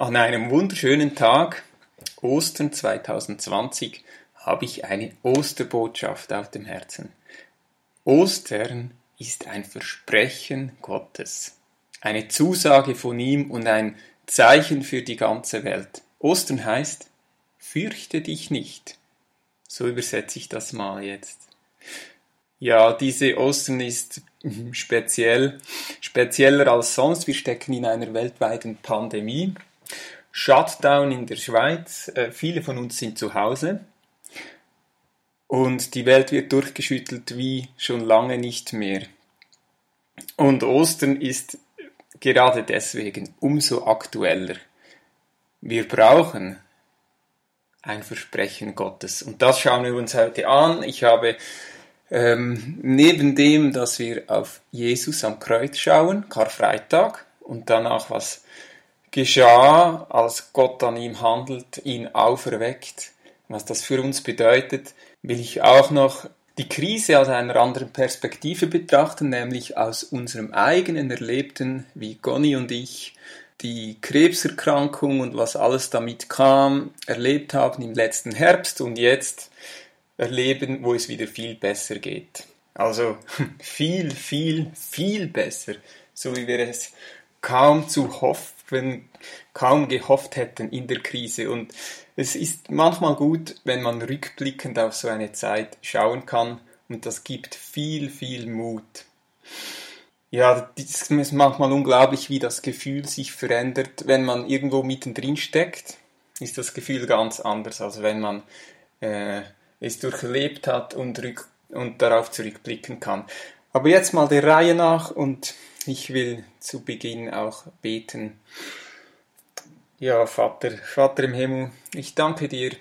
An einem wunderschönen Tag, Ostern 2020, habe ich eine Osterbotschaft auf dem Herzen. Ostern ist ein Versprechen Gottes, eine Zusage von ihm und ein Zeichen für die ganze Welt. Ostern heißt, fürchte dich nicht. So übersetze ich das mal jetzt. Ja, diese Ostern ist speziell, spezieller als sonst. Wir stecken in einer weltweiten Pandemie. Shutdown in der Schweiz. Äh, viele von uns sind zu Hause. Und die Welt wird durchgeschüttelt wie schon lange nicht mehr. Und Ostern ist gerade deswegen umso aktueller. Wir brauchen ein Versprechen Gottes. Und das schauen wir uns heute an. Ich habe ähm, neben dem, dass wir auf Jesus am Kreuz schauen, Karfreitag, und danach was geschah, als Gott an ihm handelt, ihn auferweckt, was das für uns bedeutet, will ich auch noch die Krise aus einer anderen Perspektive betrachten, nämlich aus unserem eigenen Erlebten, wie Gonni und ich die Krebserkrankung und was alles damit kam, erlebt haben im letzten Herbst und jetzt erleben, wo es wieder viel besser geht. Also viel, viel, viel besser, so wie wir es kaum zu hoffen, kaum gehofft hätten in der Krise. Und es ist manchmal gut, wenn man rückblickend auf so eine Zeit schauen kann und das gibt viel, viel Mut. Ja, es ist manchmal unglaublich, wie das Gefühl sich verändert, wenn man irgendwo mittendrin steckt. Ist das Gefühl ganz anders, als wenn man äh, es durchlebt hat und, und darauf zurückblicken kann. Aber jetzt mal der Reihe nach und ich will zu Beginn auch beten. Ja, Vater, Vater im Himmel, ich danke dir,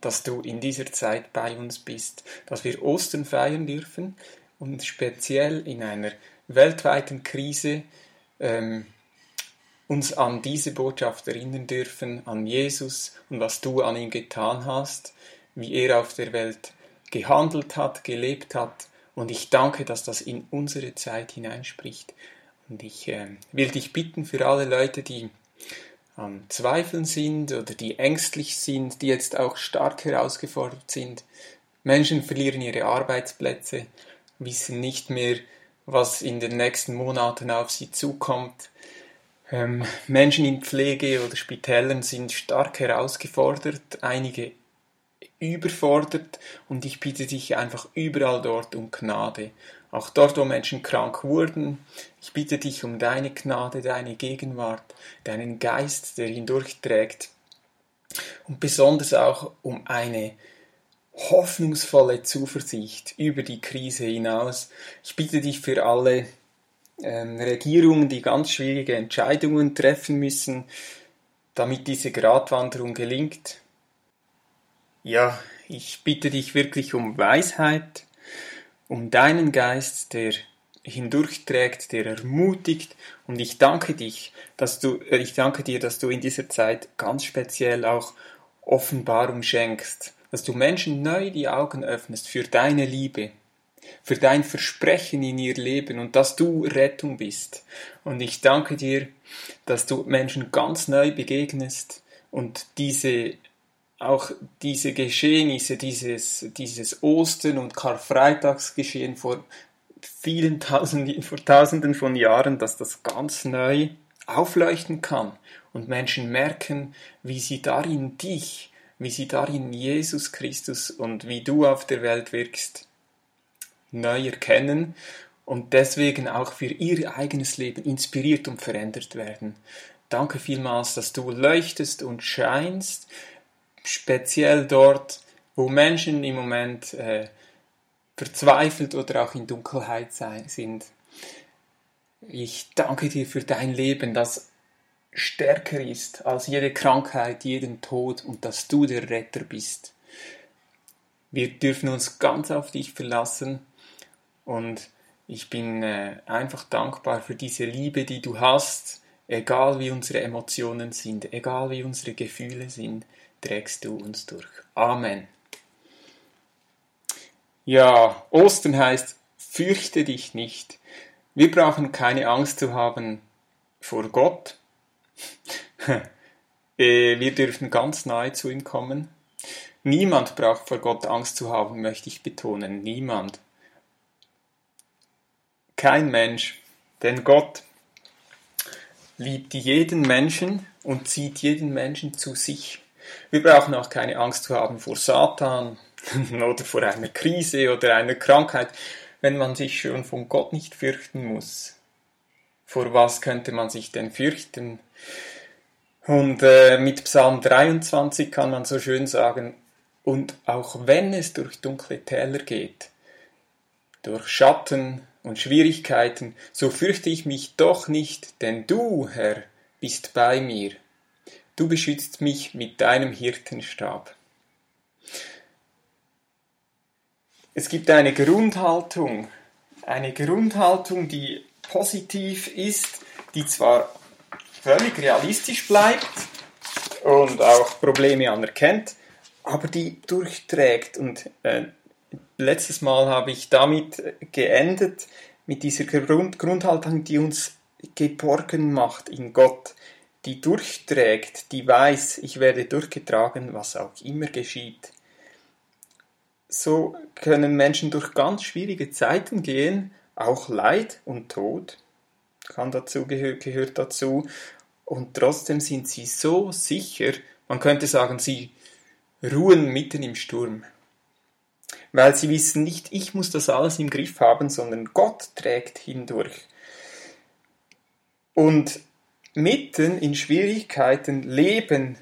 dass du in dieser Zeit bei uns bist, dass wir Ostern feiern dürfen und speziell in einer weltweiten Krise ähm, uns an diese Botschaft erinnern dürfen, an Jesus und was du an ihm getan hast, wie er auf der Welt gehandelt hat, gelebt hat und ich danke, dass das in unsere Zeit hineinspricht. Und ich äh, will dich bitten für alle Leute, die am Zweifeln sind oder die ängstlich sind, die jetzt auch stark herausgefordert sind. Menschen verlieren ihre Arbeitsplätze, wissen nicht mehr, was in den nächsten Monaten auf sie zukommt. Ähm, Menschen in Pflege oder Spitälern sind stark herausgefordert, einige überfordert und ich bitte dich einfach überall dort um Gnade. Auch dort, wo Menschen krank wurden, ich bitte dich um deine Gnade, deine Gegenwart, deinen Geist, der hindurchträgt. Und besonders auch um eine hoffnungsvolle Zuversicht über die Krise hinaus. Ich bitte dich für alle ähm, Regierungen, die ganz schwierige Entscheidungen treffen müssen, damit diese Gratwanderung gelingt, ja, ich bitte dich wirklich um Weisheit, um deinen Geist, der hindurchträgt, der ermutigt und ich danke dich, dass du, äh, ich danke dir, dass du in dieser Zeit ganz speziell auch Offenbarung schenkst, dass du Menschen neu die Augen öffnest für deine Liebe, für dein Versprechen in ihr Leben und dass du Rettung bist. Und ich danke dir, dass du Menschen ganz neu begegnest und diese auch diese Geschehnisse, dieses, dieses Ostern und Karfreitagsgeschehen vor vielen Tausenden, vor Tausenden von Jahren, dass das ganz neu aufleuchten kann und Menschen merken, wie sie darin dich, wie sie darin Jesus Christus und wie du auf der Welt wirkst, neu erkennen und deswegen auch für ihr eigenes Leben inspiriert und verändert werden. Danke vielmals, dass du leuchtest und scheinst, speziell dort, wo Menschen im Moment äh, verzweifelt oder auch in Dunkelheit sein, sind. Ich danke dir für dein Leben, das stärker ist als jede Krankheit, jeden Tod und dass du der Retter bist. Wir dürfen uns ganz auf dich verlassen und ich bin äh, einfach dankbar für diese Liebe, die du hast, egal wie unsere Emotionen sind, egal wie unsere Gefühle sind trägst du uns durch. Amen. Ja, Ostern heißt, fürchte dich nicht. Wir brauchen keine Angst zu haben vor Gott. äh, wir dürfen ganz nahe zu ihm kommen. Niemand braucht vor Gott Angst zu haben, möchte ich betonen. Niemand. Kein Mensch. Denn Gott liebt jeden Menschen und zieht jeden Menschen zu sich. Wir brauchen auch keine Angst zu haben vor Satan oder vor einer Krise oder einer Krankheit, wenn man sich schon von Gott nicht fürchten muss. Vor was könnte man sich denn fürchten? Und äh, mit Psalm 23 kann man so schön sagen, und auch wenn es durch dunkle Täler geht, durch Schatten und Schwierigkeiten, so fürchte ich mich doch nicht, denn du, Herr, bist bei mir. Du beschützt mich mit deinem Hirtenstab. Es gibt eine Grundhaltung, eine Grundhaltung, die positiv ist, die zwar völlig realistisch bleibt und auch Probleme anerkennt, aber die durchträgt. Und äh, letztes Mal habe ich damit geendet, mit dieser Grund Grundhaltung, die uns geborgen macht in Gott, die durchträgt, die weiß, ich werde durchgetragen, was auch immer geschieht. So können Menschen durch ganz schwierige Zeiten gehen, auch Leid und Tod kann dazu, gehört, dazu. Und trotzdem sind sie so sicher, man könnte sagen, sie ruhen mitten im Sturm. Weil sie wissen nicht, ich muss das alles im Griff haben, sondern Gott trägt hindurch. Und mitten in Schwierigkeiten Leben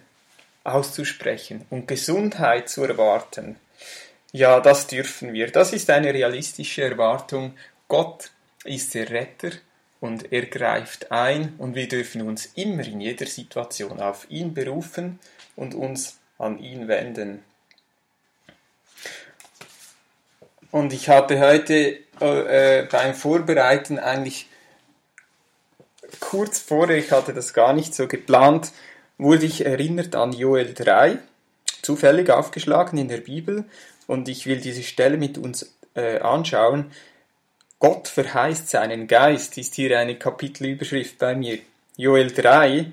auszusprechen und Gesundheit zu erwarten, ja, das dürfen wir. Das ist eine realistische Erwartung. Gott ist der Retter und er greift ein und wir dürfen uns immer in jeder Situation auf ihn berufen und uns an ihn wenden. Und ich hatte heute äh, beim Vorbereiten eigentlich kurz vorher, ich hatte das gar nicht so geplant, wurde ich erinnert an Joel 3, zufällig aufgeschlagen in der Bibel. Und ich will diese Stelle mit uns äh, anschauen. Gott verheißt seinen Geist, ist hier eine Kapitelüberschrift bei mir. Joel 3,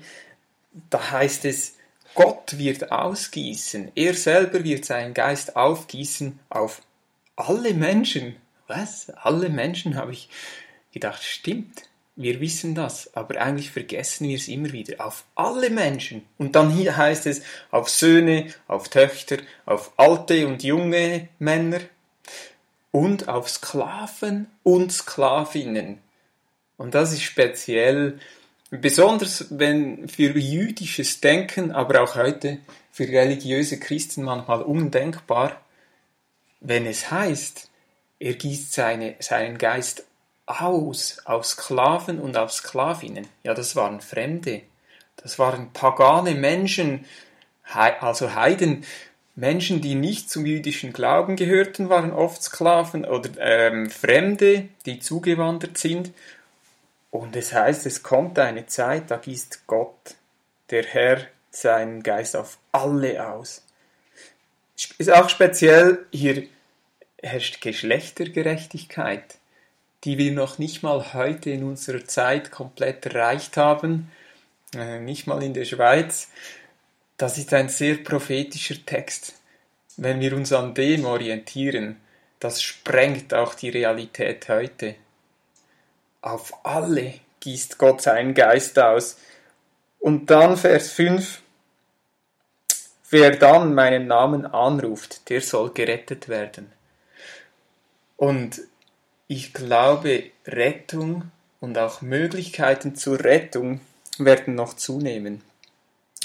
da heißt es, Gott wird ausgießen, er selber wird seinen Geist aufgießen auf alle Menschen. Was? Alle Menschen habe ich gedacht, stimmt. Wir wissen das, aber eigentlich vergessen wir es immer wieder. Auf alle Menschen. Und dann hier heißt es auf Söhne, auf Töchter, auf alte und junge Männer und auf Sklaven und Sklavinnen. Und das ist speziell, besonders wenn für jüdisches Denken, aber auch heute für religiöse Christen manchmal undenkbar, wenn es heißt, er gießt seine, seinen Geist aus auf Sklaven und auf Sklavinnen. Ja, das waren Fremde. Das waren pagane Menschen, also Heiden, Menschen, die nicht zum jüdischen Glauben gehörten, waren oft Sklaven oder ähm, Fremde, die zugewandert sind. Und es heißt, es kommt eine Zeit, da gießt Gott, der Herr, seinen Geist auf alle aus. Ist auch speziell, hier herrscht Geschlechtergerechtigkeit, die wir noch nicht mal heute in unserer Zeit komplett erreicht haben, äh, nicht mal in der Schweiz. Das ist ein sehr prophetischer Text. Wenn wir uns an dem orientieren, das sprengt auch die Realität heute. Auf alle gießt Gott seinen Geist aus. Und dann Vers 5. Wer dann meinen Namen anruft, der soll gerettet werden. Und ich glaube, Rettung und auch Möglichkeiten zur Rettung werden noch zunehmen.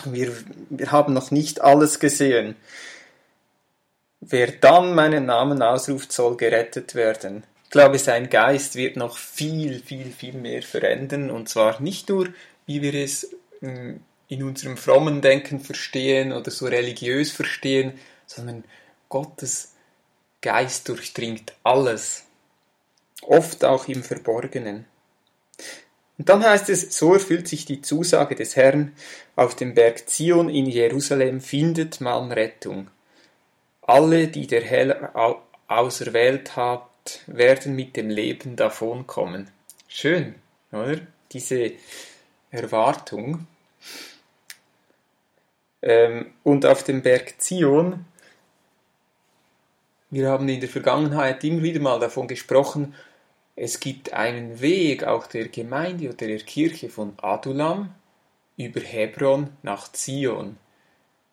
Wir, wir haben noch nicht alles gesehen. Wer dann meinen Namen ausruft, soll gerettet werden. Ich glaube, sein Geist wird noch viel, viel, viel mehr verändern. Und zwar nicht nur, wie wir es hm, in unserem frommen Denken verstehen oder so religiös verstehen, sondern Gottes Geist durchdringt alles. Oft auch im Verborgenen. Und dann heißt es, so erfüllt sich die Zusage des Herrn, auf dem Berg Zion in Jerusalem findet man Rettung. Alle, die der Herr auserwählt hat, werden mit dem Leben davonkommen. Schön, oder? Diese Erwartung. Ähm, und auf dem Berg Zion, wir haben in der Vergangenheit immer wieder mal davon gesprochen, es gibt einen Weg auch der Gemeinde oder der Kirche von Adulam über Hebron nach Zion.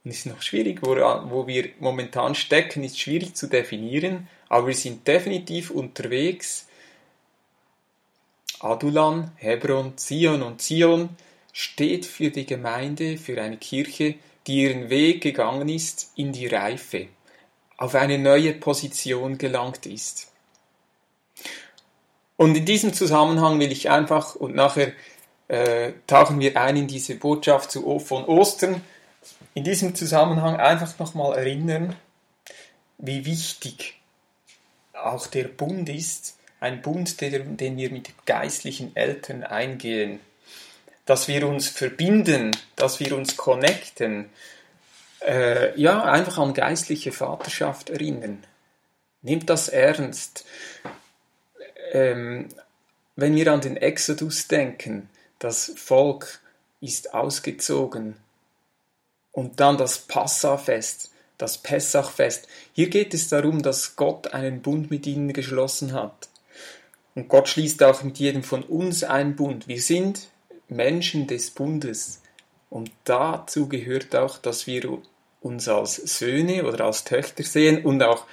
Und es ist noch schwierig, wo, wo wir momentan stecken, ist schwierig zu definieren, aber wir sind definitiv unterwegs. Adulam, Hebron, Zion und Zion steht für die Gemeinde, für eine Kirche, die ihren Weg gegangen ist in die Reife, auf eine neue Position gelangt ist. Und in diesem Zusammenhang will ich einfach, und nachher äh, tauchen wir ein in diese Botschaft zu, von Ostern, in diesem Zusammenhang einfach nochmal erinnern, wie wichtig auch der Bund ist, ein Bund, den, den wir mit geistlichen Eltern eingehen, dass wir uns verbinden, dass wir uns connecten, äh, ja, einfach an geistliche Vaterschaft erinnern. Nehmt das ernst ähm, wenn wir an den Exodus denken, das Volk ist ausgezogen und dann das Passafest, das Pessachfest. Hier geht es darum, dass Gott einen Bund mit ihnen geschlossen hat. Und Gott schließt auch mit jedem von uns einen Bund. Wir sind Menschen des Bundes. Und dazu gehört auch, dass wir uns als Söhne oder als Töchter sehen und auch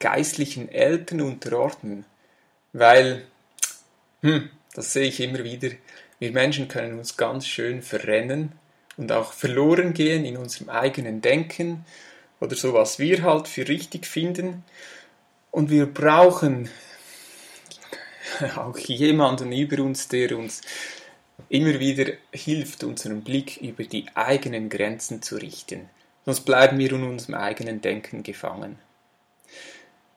geistlichen Eltern unterordnen. Weil, hm, das sehe ich immer wieder, wir Menschen können uns ganz schön verrennen und auch verloren gehen in unserem eigenen Denken oder so, was wir halt für richtig finden. Und wir brauchen auch jemanden über uns, der uns immer wieder hilft, unseren Blick über die eigenen Grenzen zu richten. Sonst bleiben wir in unserem eigenen Denken gefangen.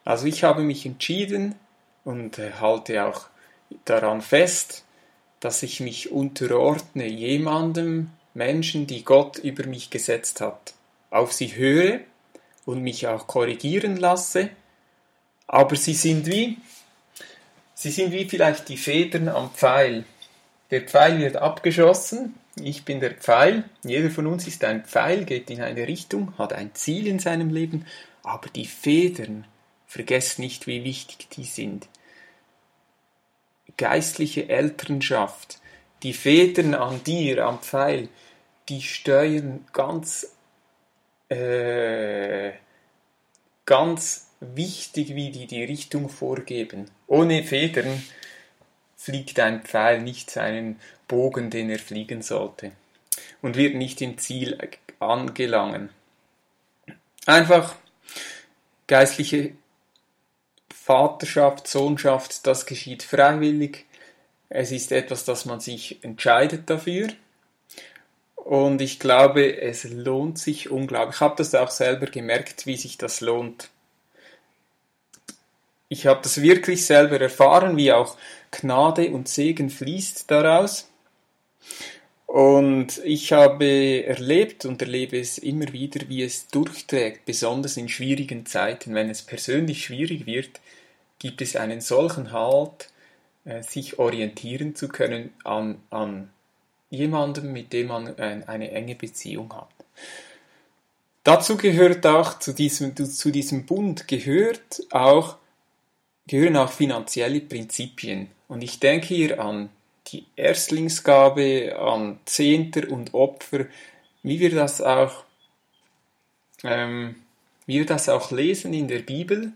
Also ich habe mich entschieden, und äh, halte auch daran fest, dass ich mich unterordne jemandem, Menschen, die Gott über mich gesetzt hat, auf sie höre und mich auch korrigieren lasse, aber sie sind wie, sie sind wie vielleicht die Federn am Pfeil. Der Pfeil wird abgeschossen, ich bin der Pfeil, jeder von uns ist ein Pfeil, geht in eine Richtung, hat ein Ziel in seinem Leben, aber die Federn, vergesst nicht, wie wichtig die sind geistliche Elternschaft, die Federn an dir, am Pfeil, die steuern ganz, äh, ganz wichtig, wie die die Richtung vorgeben. Ohne Federn fliegt ein Pfeil nicht seinen Bogen, den er fliegen sollte und wird nicht im Ziel angelangen. Einfach geistliche Vaterschaft, Sohnschaft, das geschieht freiwillig. Es ist etwas, dass man sich entscheidet dafür. Und ich glaube, es lohnt sich unglaublich. Ich habe das auch selber gemerkt, wie sich das lohnt. Ich habe das wirklich selber erfahren, wie auch Gnade und Segen fließt daraus. Und ich habe erlebt und erlebe es immer wieder, wie es durchträgt, besonders in schwierigen Zeiten, wenn es persönlich schwierig wird, gibt es einen solchen Halt, äh, sich orientieren zu können an, an jemandem, mit dem man äh, eine enge Beziehung hat. Dazu gehört auch, zu diesem, zu diesem Bund gehört auch, gehören auch finanzielle Prinzipien. Und ich denke hier an die Erstlingsgabe, an Zehnter und Opfer, wie wir das auch, ähm, wie wir das auch lesen in der Bibel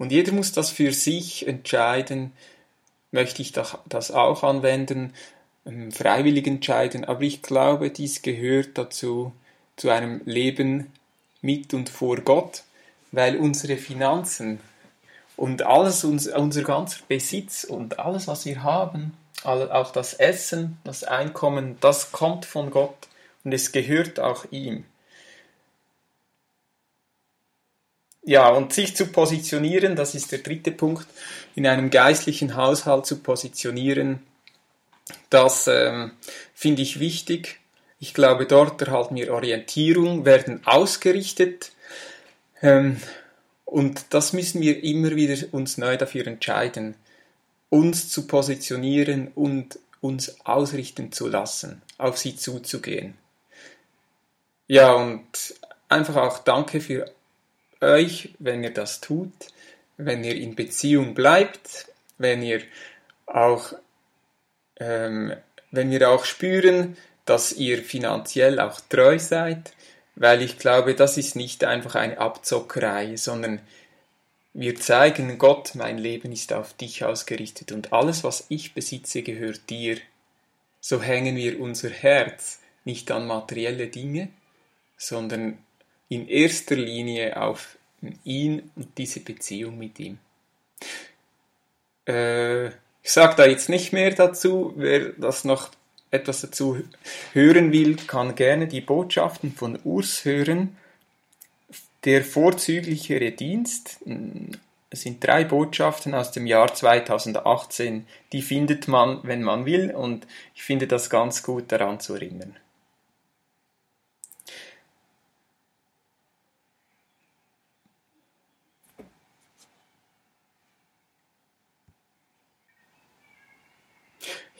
und jeder muss das für sich entscheiden, möchte ich das auch anwenden, ähm, freiwillig entscheiden. Aber ich glaube, dies gehört dazu, zu einem Leben mit und vor Gott, weil unsere Finanzen und alles, unser ganzer Besitz und alles, was wir haben, auch das Essen, das Einkommen, das kommt von Gott und es gehört auch ihm. Ja, und sich zu positionieren, das ist der dritte Punkt, in einem geistlichen Haushalt zu positionieren, das ähm, finde ich wichtig. Ich glaube, dort erhalten wir Orientierung, werden ausgerichtet ähm, und das müssen wir immer wieder uns neu dafür entscheiden, uns zu positionieren und uns ausrichten zu lassen, auf sie zuzugehen. Ja, und einfach auch danke für euch, wenn ihr das tut, wenn ihr in Beziehung bleibt, wenn ihr auch, ähm, wenn wir auch spüren, dass ihr finanziell auch treu seid, weil ich glaube, das ist nicht einfach eine Abzockerei, sondern wir zeigen Gott, mein Leben ist auf dich ausgerichtet und alles, was ich besitze, gehört dir. So hängen wir unser Herz nicht an materielle Dinge, sondern in erster Linie auf ihn und diese Beziehung mit ihm. Äh, ich sage da jetzt nicht mehr dazu. Wer das noch etwas dazu hören will, kann gerne die Botschaften von Urs hören. Der vorzüglichere Dienst, es sind drei Botschaften aus dem Jahr 2018, die findet man, wenn man will, und ich finde das ganz gut daran zu erinnern.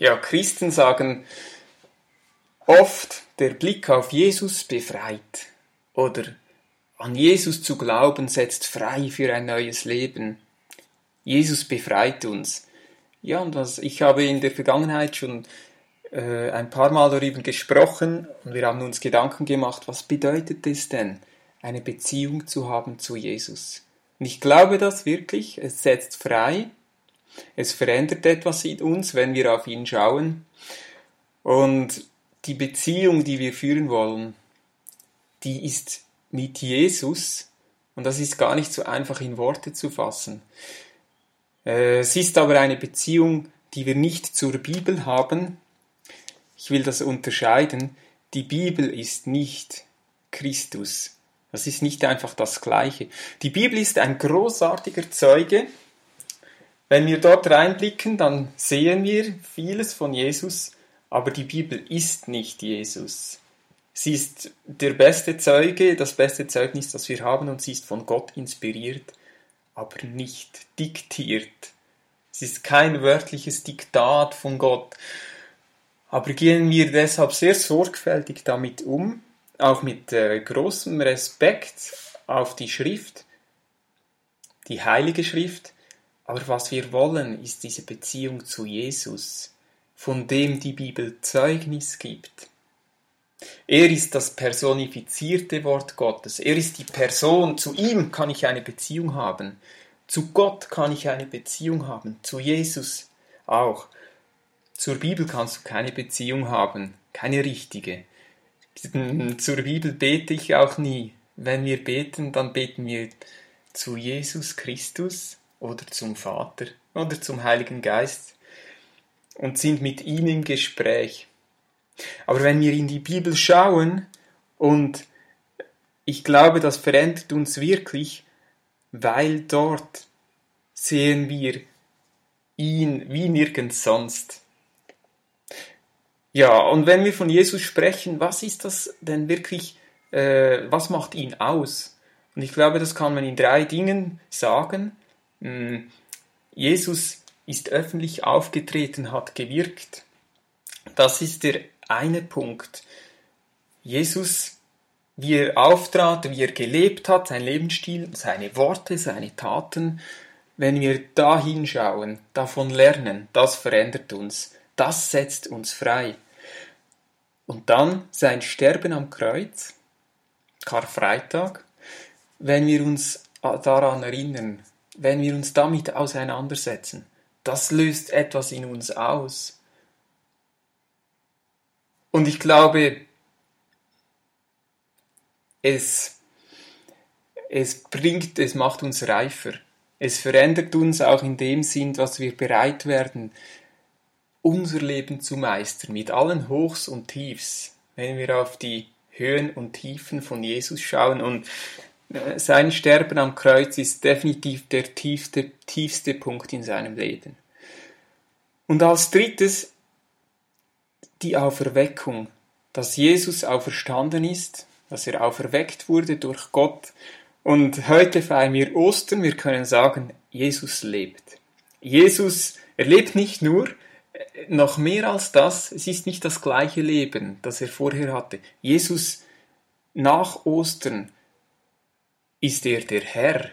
Ja, Christen sagen oft, der Blick auf Jesus befreit oder an Jesus zu glauben setzt frei für ein neues Leben. Jesus befreit uns. Ja, und was, ich habe in der Vergangenheit schon äh, ein paar Mal darüber gesprochen und wir haben uns Gedanken gemacht, was bedeutet es denn, eine Beziehung zu haben zu Jesus? Und ich glaube das wirklich, es setzt frei, es verändert etwas in uns, wenn wir auf ihn schauen. Und die Beziehung, die wir führen wollen, die ist mit Jesus. Und das ist gar nicht so einfach in Worte zu fassen. Äh, es ist aber eine Beziehung, die wir nicht zur Bibel haben. Ich will das unterscheiden. Die Bibel ist nicht Christus. Das ist nicht einfach das Gleiche. Die Bibel ist ein großartiger Zeuge wenn wir dort reinblicken, dann sehen wir vieles von Jesus, aber die Bibel ist nicht Jesus. Sie ist der beste Zeuge, das beste Zeugnis, das wir haben, und sie ist von Gott inspiriert, aber nicht diktiert. Es ist kein wörtliches Diktat von Gott. Aber gehen wir deshalb sehr sorgfältig damit um, auch mit äh, großem Respekt auf die Schrift, die Heilige Schrift, aber was wir wollen, ist diese Beziehung zu Jesus, von dem die Bibel Zeugnis gibt. Er ist das personifizierte Wort Gottes. Er ist die Person. Zu ihm kann ich eine Beziehung haben. Zu Gott kann ich eine Beziehung haben. Zu Jesus auch. Zur Bibel kannst du keine Beziehung haben. Keine richtige. Zur Bibel bete ich auch nie. Wenn wir beten, dann beten wir zu Jesus Christus oder zum Vater oder zum Heiligen Geist und sind mit ihm im Gespräch. Aber wenn wir in die Bibel schauen und ich glaube, das verändert uns wirklich, weil dort sehen wir ihn wie nirgends sonst. Ja, und wenn wir von Jesus sprechen, was ist das denn wirklich, äh, was macht ihn aus? Und ich glaube, das kann man in drei Dingen sagen. Hm, Jesus ist öffentlich aufgetreten, hat gewirkt. Das ist der eine Punkt. Jesus, wie er auftrat, wie er gelebt hat, sein Lebensstil, seine Worte, seine Taten, wenn wir da hinschauen, davon lernen, das verändert uns, das setzt uns frei. Und dann sein Sterben am Kreuz, Karfreitag, wenn wir uns daran erinnern, wenn wir uns damit auseinandersetzen. Das löst etwas in uns aus. Und ich glaube, es, es bringt, es macht uns reifer. Es verändert uns auch in dem Sinn, dass wir bereit werden, unser Leben zu meistern, mit allen Hochs und Tiefs, wenn wir auf die Höhen und Tiefen von Jesus schauen. Und sein Sterben am Kreuz ist definitiv der tiefste, tiefste Punkt in seinem Leben. Und als drittes die Auferweckung, dass Jesus auferstanden ist, dass er auferweckt wurde durch Gott. Und heute feiern wir Ostern, wir können sagen, Jesus lebt. Jesus, er lebt nicht nur, noch mehr als das, es ist nicht das gleiche Leben, das er vorher hatte. Jesus nach Ostern ist er der Herr.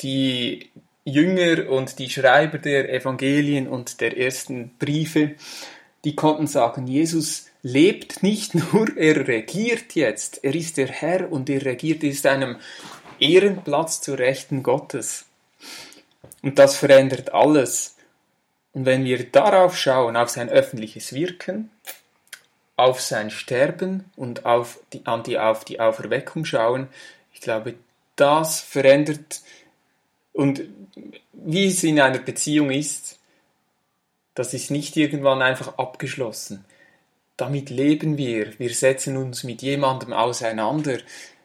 Die Jünger und die Schreiber der Evangelien und der ersten Briefe, die konnten sagen, Jesus lebt nicht nur, er regiert jetzt, er ist der Herr und er regiert, er ist einem Ehrenplatz zur Rechten Gottes. Und das verändert alles. Und wenn wir darauf schauen, auf sein öffentliches Wirken, auf sein Sterben und auf die, an die, auf die Auferweckung schauen, ich glaube, das verändert und wie es in einer Beziehung ist, das ist nicht irgendwann einfach abgeschlossen. Damit leben wir, wir setzen uns mit jemandem auseinander,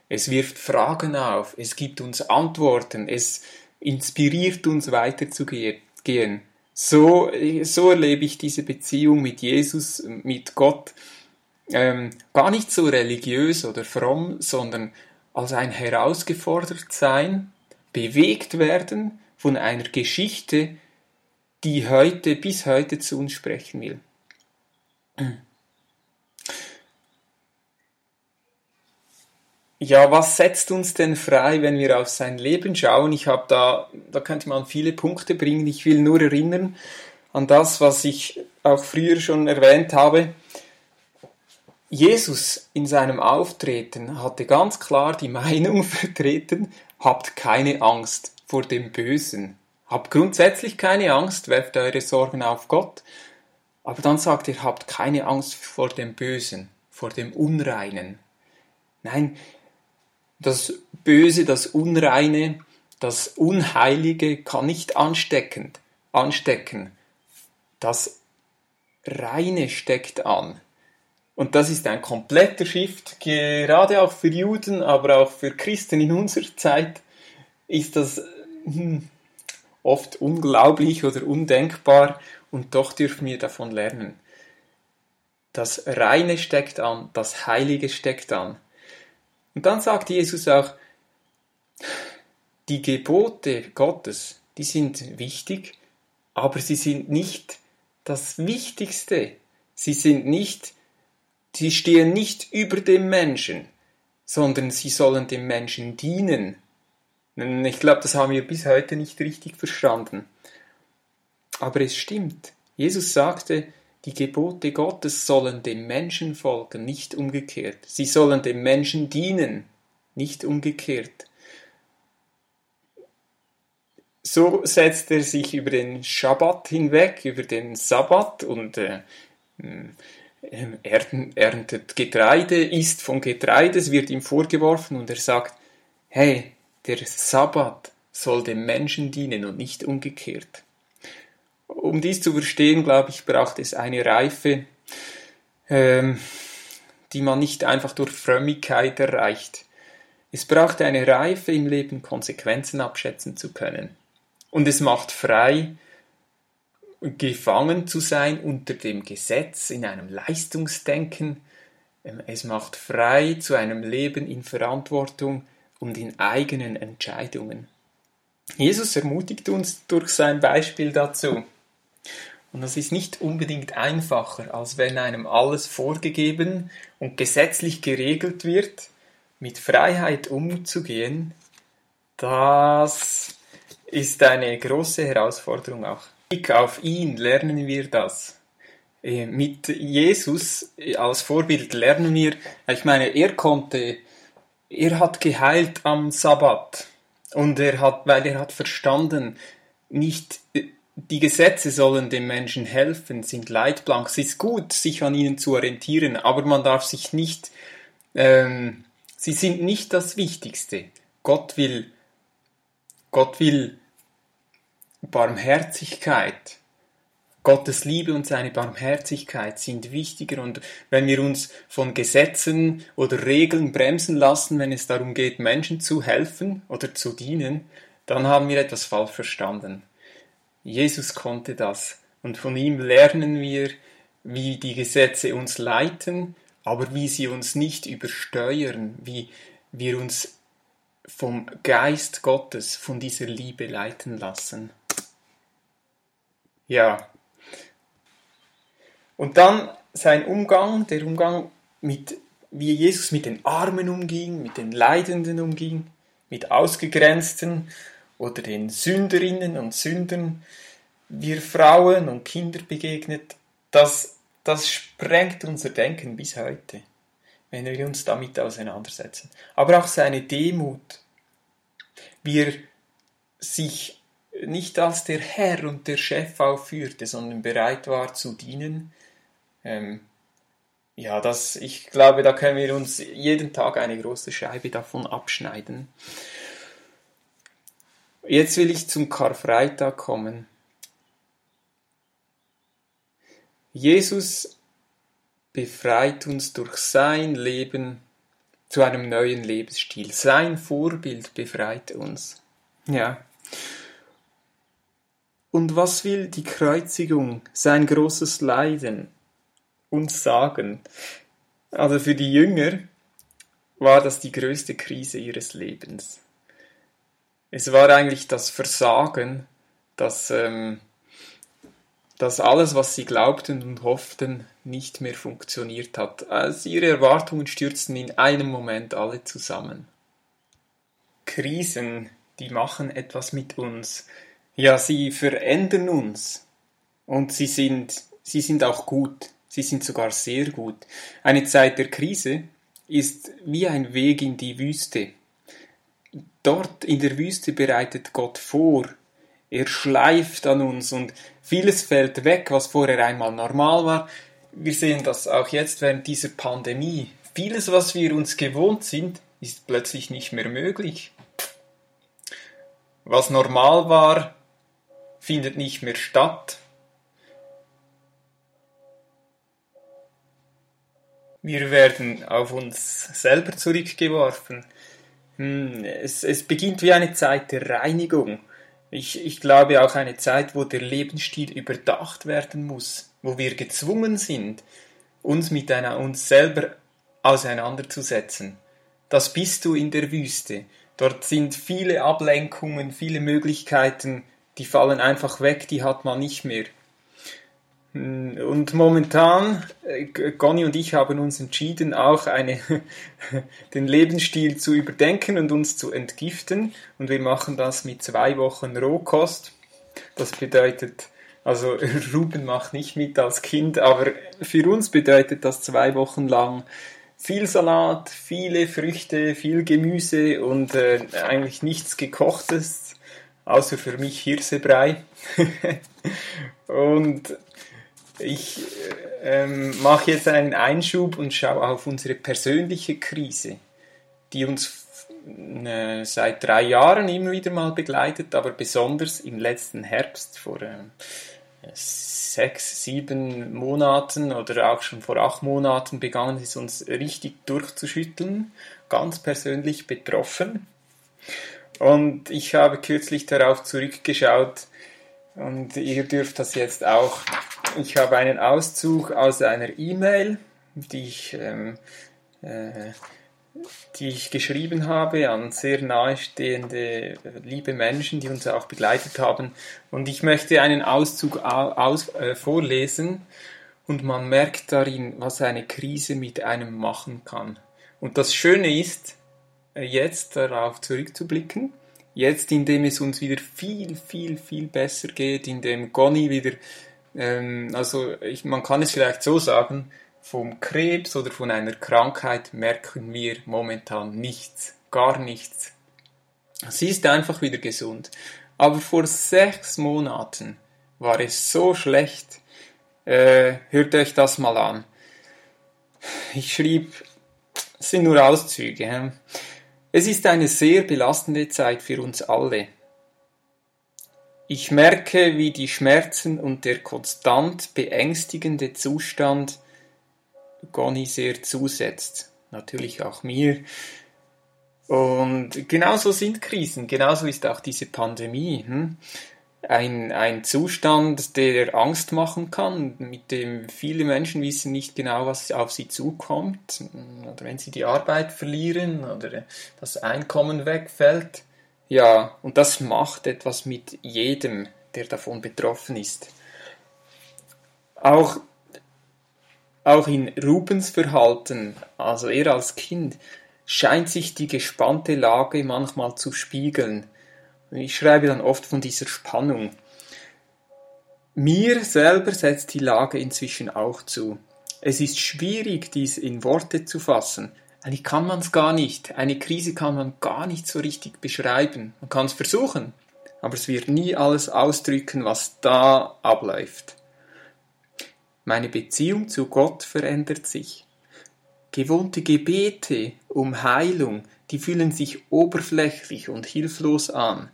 es wirft Fragen auf, es gibt uns Antworten, es inspiriert uns weiterzugehen. So, so erlebe ich diese Beziehung mit Jesus, mit Gott, ähm, gar nicht so religiös oder fromm, sondern als ein herausgefordert sein, bewegt werden von einer Geschichte, die heute bis heute zu uns sprechen will. Ja, was setzt uns denn frei, wenn wir auf sein Leben schauen? Ich habe da, da könnte man viele Punkte bringen. Ich will nur erinnern an das, was ich auch früher schon erwähnt habe. Jesus in seinem Auftreten hatte ganz klar die Meinung vertreten, habt keine Angst vor dem Bösen. Habt grundsätzlich keine Angst, werft eure Sorgen auf Gott. Aber dann sagt er, habt keine Angst vor dem Bösen, vor dem Unreinen. Nein, das Böse, das Unreine, das Unheilige kann nicht ansteckend, anstecken. Das Reine steckt an. Und das ist ein kompletter Shift, gerade auch für Juden, aber auch für Christen in unserer Zeit ist das hm, oft unglaublich oder undenkbar und doch dürfen wir davon lernen. Das Reine steckt an, das Heilige steckt an. Und dann sagt Jesus auch, die Gebote Gottes, die sind wichtig, aber sie sind nicht das Wichtigste. Sie sind nicht, sie stehen nicht über dem Menschen, sondern sie sollen dem Menschen dienen. Ich glaube, das haben wir bis heute nicht richtig verstanden. Aber es stimmt. Jesus sagte, die Gebote Gottes sollen dem Menschen folgen, nicht umgekehrt. Sie sollen dem Menschen dienen, nicht umgekehrt. So setzt er sich über den Schabbat hinweg, über den Sabbat und äh, erntet Getreide, isst von Getreide, es wird ihm vorgeworfen und er sagt, hey, der Sabbat soll dem Menschen dienen und nicht umgekehrt. Um dies zu verstehen, glaube ich, braucht es eine Reife, ähm, die man nicht einfach durch Frömmigkeit erreicht. Es braucht eine Reife im Leben, Konsequenzen abschätzen zu können. Und es macht frei, gefangen zu sein unter dem Gesetz in einem Leistungsdenken. Ähm, es macht frei zu einem Leben in Verantwortung und in eigenen Entscheidungen. Jesus ermutigt uns durch sein Beispiel dazu. Und das ist nicht unbedingt einfacher, als wenn einem alles vorgegeben und gesetzlich geregelt wird, mit Freiheit umzugehen. Das ist eine große Herausforderung auch. Auf ihn lernen wir das. Äh, mit Jesus als Vorbild lernen wir, ich meine, er konnte, er hat geheilt am Sabbat und er hat, weil er hat verstanden, nicht die Gesetze sollen dem Menschen helfen, sind Leitplanken. Es ist gut, sich an ihnen zu orientieren, aber man darf sich nicht, ähm, sie sind nicht das Wichtigste. Gott will, Gott will Barmherzigkeit. Gottes Liebe und seine Barmherzigkeit sind wichtiger und wenn wir uns von Gesetzen oder Regeln bremsen lassen, wenn es darum geht, Menschen zu helfen oder zu dienen, dann haben wir etwas falsch verstanden. Jesus konnte das und von ihm lernen wir, wie die Gesetze uns leiten, aber wie sie uns nicht übersteuern, wie wir uns vom Geist Gottes, von dieser Liebe leiten lassen. Ja. Und dann sein Umgang, der Umgang mit wie Jesus mit den Armen umging, mit den Leidenden umging, mit Ausgegrenzten oder den Sünderinnen und Sündern, wir Frauen und Kinder begegnet, das, das sprengt unser Denken bis heute, wenn wir uns damit auseinandersetzen. Aber auch seine Demut, wie er sich nicht als der Herr und der Chef aufführte, sondern bereit war zu dienen. Ähm, ja, das, ich glaube, da können wir uns jeden Tag eine große Scheibe davon abschneiden. Jetzt will ich zum Karfreitag kommen. Jesus befreit uns durch sein Leben zu einem neuen Lebensstil. Sein Vorbild befreit uns. Ja. Und was will die Kreuzigung, sein großes Leiden, uns sagen? Also für die Jünger war das die größte Krise ihres Lebens. Es war eigentlich das Versagen, das ähm, dass alles, was sie glaubten und hofften, nicht mehr funktioniert hat. Also ihre Erwartungen stürzten in einem Moment alle zusammen. Krisen, die machen etwas mit uns. Ja, sie verändern uns. Und sie sind, sie sind auch gut. Sie sind sogar sehr gut. Eine Zeit der Krise ist wie ein Weg in die Wüste. Dort in der Wüste bereitet Gott vor, er schleift an uns und vieles fällt weg, was vorher einmal normal war. Wir sehen das auch jetzt während dieser Pandemie. Vieles, was wir uns gewohnt sind, ist plötzlich nicht mehr möglich. Was normal war, findet nicht mehr statt. Wir werden auf uns selber zurückgeworfen. Hm, es, es beginnt wie eine Zeit der Reinigung. Ich, ich glaube auch eine Zeit, wo der Lebensstil überdacht werden muss, wo wir gezwungen sind, uns mit einer, uns selber auseinanderzusetzen. Das bist du in der Wüste. Dort sind viele Ablenkungen, viele Möglichkeiten, die fallen einfach weg, die hat man nicht mehr. Hm, und momentan, äh, Conny und ich haben uns entschieden, auch eine, den Lebensstil zu überdenken und uns zu entgiften. Und wir machen das mit zwei Wochen Rohkost. Das bedeutet, also Ruben macht nicht mit als Kind, aber für uns bedeutet das zwei Wochen lang viel Salat, viele Früchte, viel Gemüse und äh, eigentlich nichts gekochtes, außer für mich Hirsebrei. und ich ähm, mache jetzt einen Einschub und schaue auf unsere persönliche Krise, die uns äh, seit drei Jahren immer wieder mal begleitet, aber besonders im letzten Herbst vor äh, sechs, sieben Monaten oder auch schon vor acht Monaten begann es uns richtig durchzuschütteln, ganz persönlich betroffen. Und ich habe kürzlich darauf zurückgeschaut und ihr dürft das jetzt auch ich habe einen Auszug aus einer E-Mail, die ich, ähm, äh, die ich geschrieben habe an sehr nahestehende liebe Menschen, die uns auch begleitet haben. Und ich möchte einen Auszug aus, äh, vorlesen und man merkt darin, was eine Krise mit einem machen kann. Und das Schöne ist, jetzt darauf zurückzublicken, jetzt indem es uns wieder viel, viel, viel besser geht, indem Goni wieder ähm, also ich, man kann es vielleicht so sagen, vom Krebs oder von einer Krankheit merken wir momentan nichts, gar nichts. Sie ist einfach wieder gesund. Aber vor sechs Monaten war es so schlecht. Äh, hört euch das mal an. Ich schrieb, es sind nur Auszüge. Es ist eine sehr belastende Zeit für uns alle. Ich merke, wie die Schmerzen und der konstant beängstigende Zustand Goni sehr zusetzt. Natürlich auch mir. Und genauso sind Krisen, genauso ist auch diese Pandemie. Hm? Ein, ein Zustand, der Angst machen kann, mit dem viele Menschen wissen nicht genau, was auf sie zukommt. Oder wenn sie die Arbeit verlieren oder das Einkommen wegfällt. Ja, und das macht etwas mit jedem, der davon betroffen ist. Auch Auch in Rubens Verhalten, also er als Kind, scheint sich die gespannte Lage manchmal zu spiegeln. Ich schreibe dann oft von dieser Spannung. Mir selber setzt die Lage inzwischen auch zu. Es ist schwierig, dies in Worte zu fassen. Eigentlich kann man es gar nicht. Eine Krise kann man gar nicht so richtig beschreiben. Man kann es versuchen, aber es wird nie alles ausdrücken, was da abläuft. Meine Beziehung zu Gott verändert sich. Gewohnte Gebete um Heilung, die fühlen sich oberflächlich und hilflos an,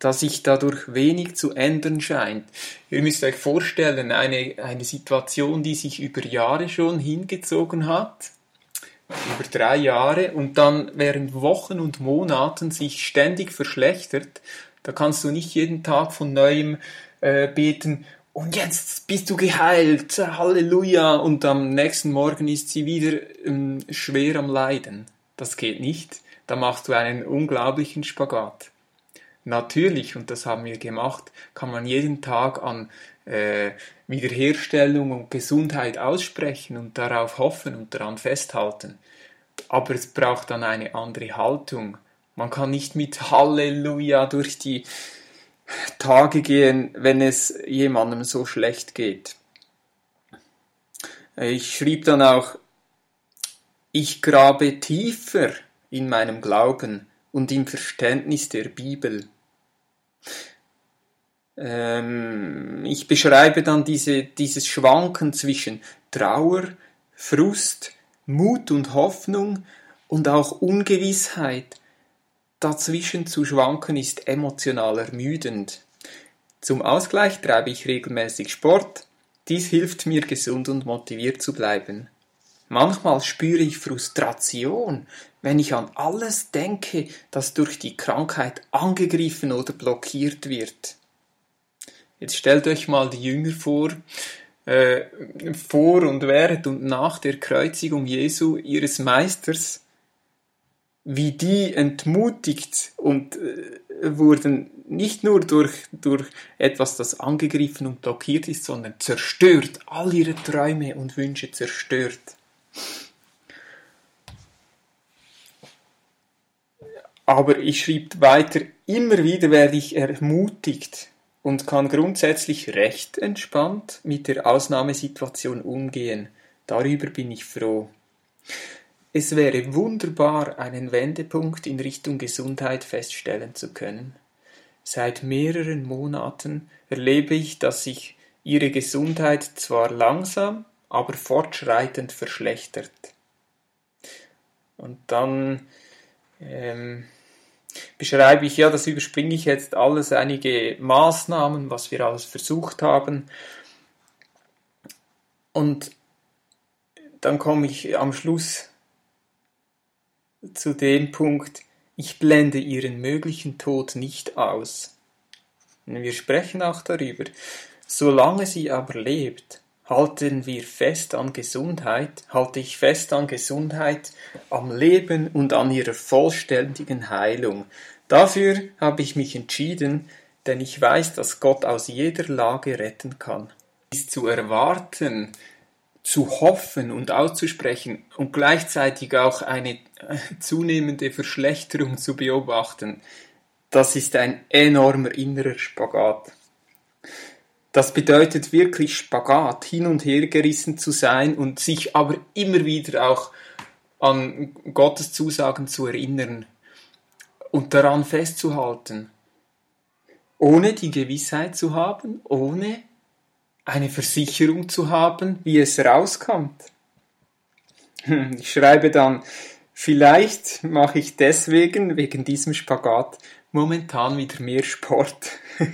da sich dadurch wenig zu ändern scheint. Ihr müsst euch vorstellen, eine, eine Situation, die sich über Jahre schon hingezogen hat, über drei Jahre und dann während Wochen und Monaten sich ständig verschlechtert da kannst du nicht jeden Tag von neuem äh, beten, und jetzt bist du geheilt, Halleluja, und am nächsten Morgen ist sie wieder ähm, schwer am Leiden. Das geht nicht. Da machst du einen unglaublichen Spagat. Natürlich, und das haben wir gemacht, kann man jeden Tag an äh, Wiederherstellung und Gesundheit aussprechen und darauf hoffen und daran festhalten. Aber es braucht dann eine andere Haltung. Man kann nicht mit Halleluja durch die Tage gehen, wenn es jemandem so schlecht geht. Ich schrieb dann auch, ich grabe tiefer in meinem Glauben und im Verständnis der Bibel. Ähm, ich beschreibe dann diese, dieses Schwanken zwischen Trauer, Frust, Mut und Hoffnung und auch Ungewissheit, Dazwischen zu schwanken ist emotional ermüdend. Zum Ausgleich treibe ich regelmäßig Sport. Dies hilft mir, gesund und motiviert zu bleiben. Manchmal spüre ich Frustration, wenn ich an alles denke, das durch die Krankheit angegriffen oder blockiert wird. Jetzt stellt euch mal die Jünger vor, äh, vor und während und nach der Kreuzigung Jesu ihres Meisters, wie die entmutigt und äh, wurden nicht nur durch, durch etwas, das angegriffen und blockiert ist, sondern zerstört, all ihre Träume und Wünsche zerstört. Aber ich schrieb weiter, immer wieder werde ich ermutigt und kann grundsätzlich recht entspannt mit der Ausnahmesituation umgehen. Darüber bin ich froh. Es wäre wunderbar, einen Wendepunkt in Richtung Gesundheit feststellen zu können. Seit mehreren Monaten erlebe ich, dass sich ihre Gesundheit zwar langsam, aber fortschreitend verschlechtert. Und dann ähm, beschreibe ich, ja, das überspringe ich jetzt alles, einige Maßnahmen, was wir alles versucht haben. Und dann komme ich am Schluss zu dem Punkt, ich blende ihren möglichen Tod nicht aus. Wir sprechen auch darüber. Solange sie aber lebt, halten wir fest an Gesundheit, halte ich fest an Gesundheit, am Leben und an ihrer vollständigen Heilung. Dafür habe ich mich entschieden, denn ich weiß, dass Gott aus jeder Lage retten kann. Ist zu erwarten, zu hoffen und auszusprechen und gleichzeitig auch eine äh, zunehmende Verschlechterung zu beobachten, das ist ein enormer innerer Spagat. Das bedeutet wirklich Spagat, hin und her gerissen zu sein und sich aber immer wieder auch an Gottes Zusagen zu erinnern und daran festzuhalten, ohne die Gewissheit zu haben, ohne eine Versicherung zu haben, wie es rauskommt. Hm, ich schreibe dann, vielleicht mache ich deswegen, wegen diesem Spagat, momentan wieder mehr Sport.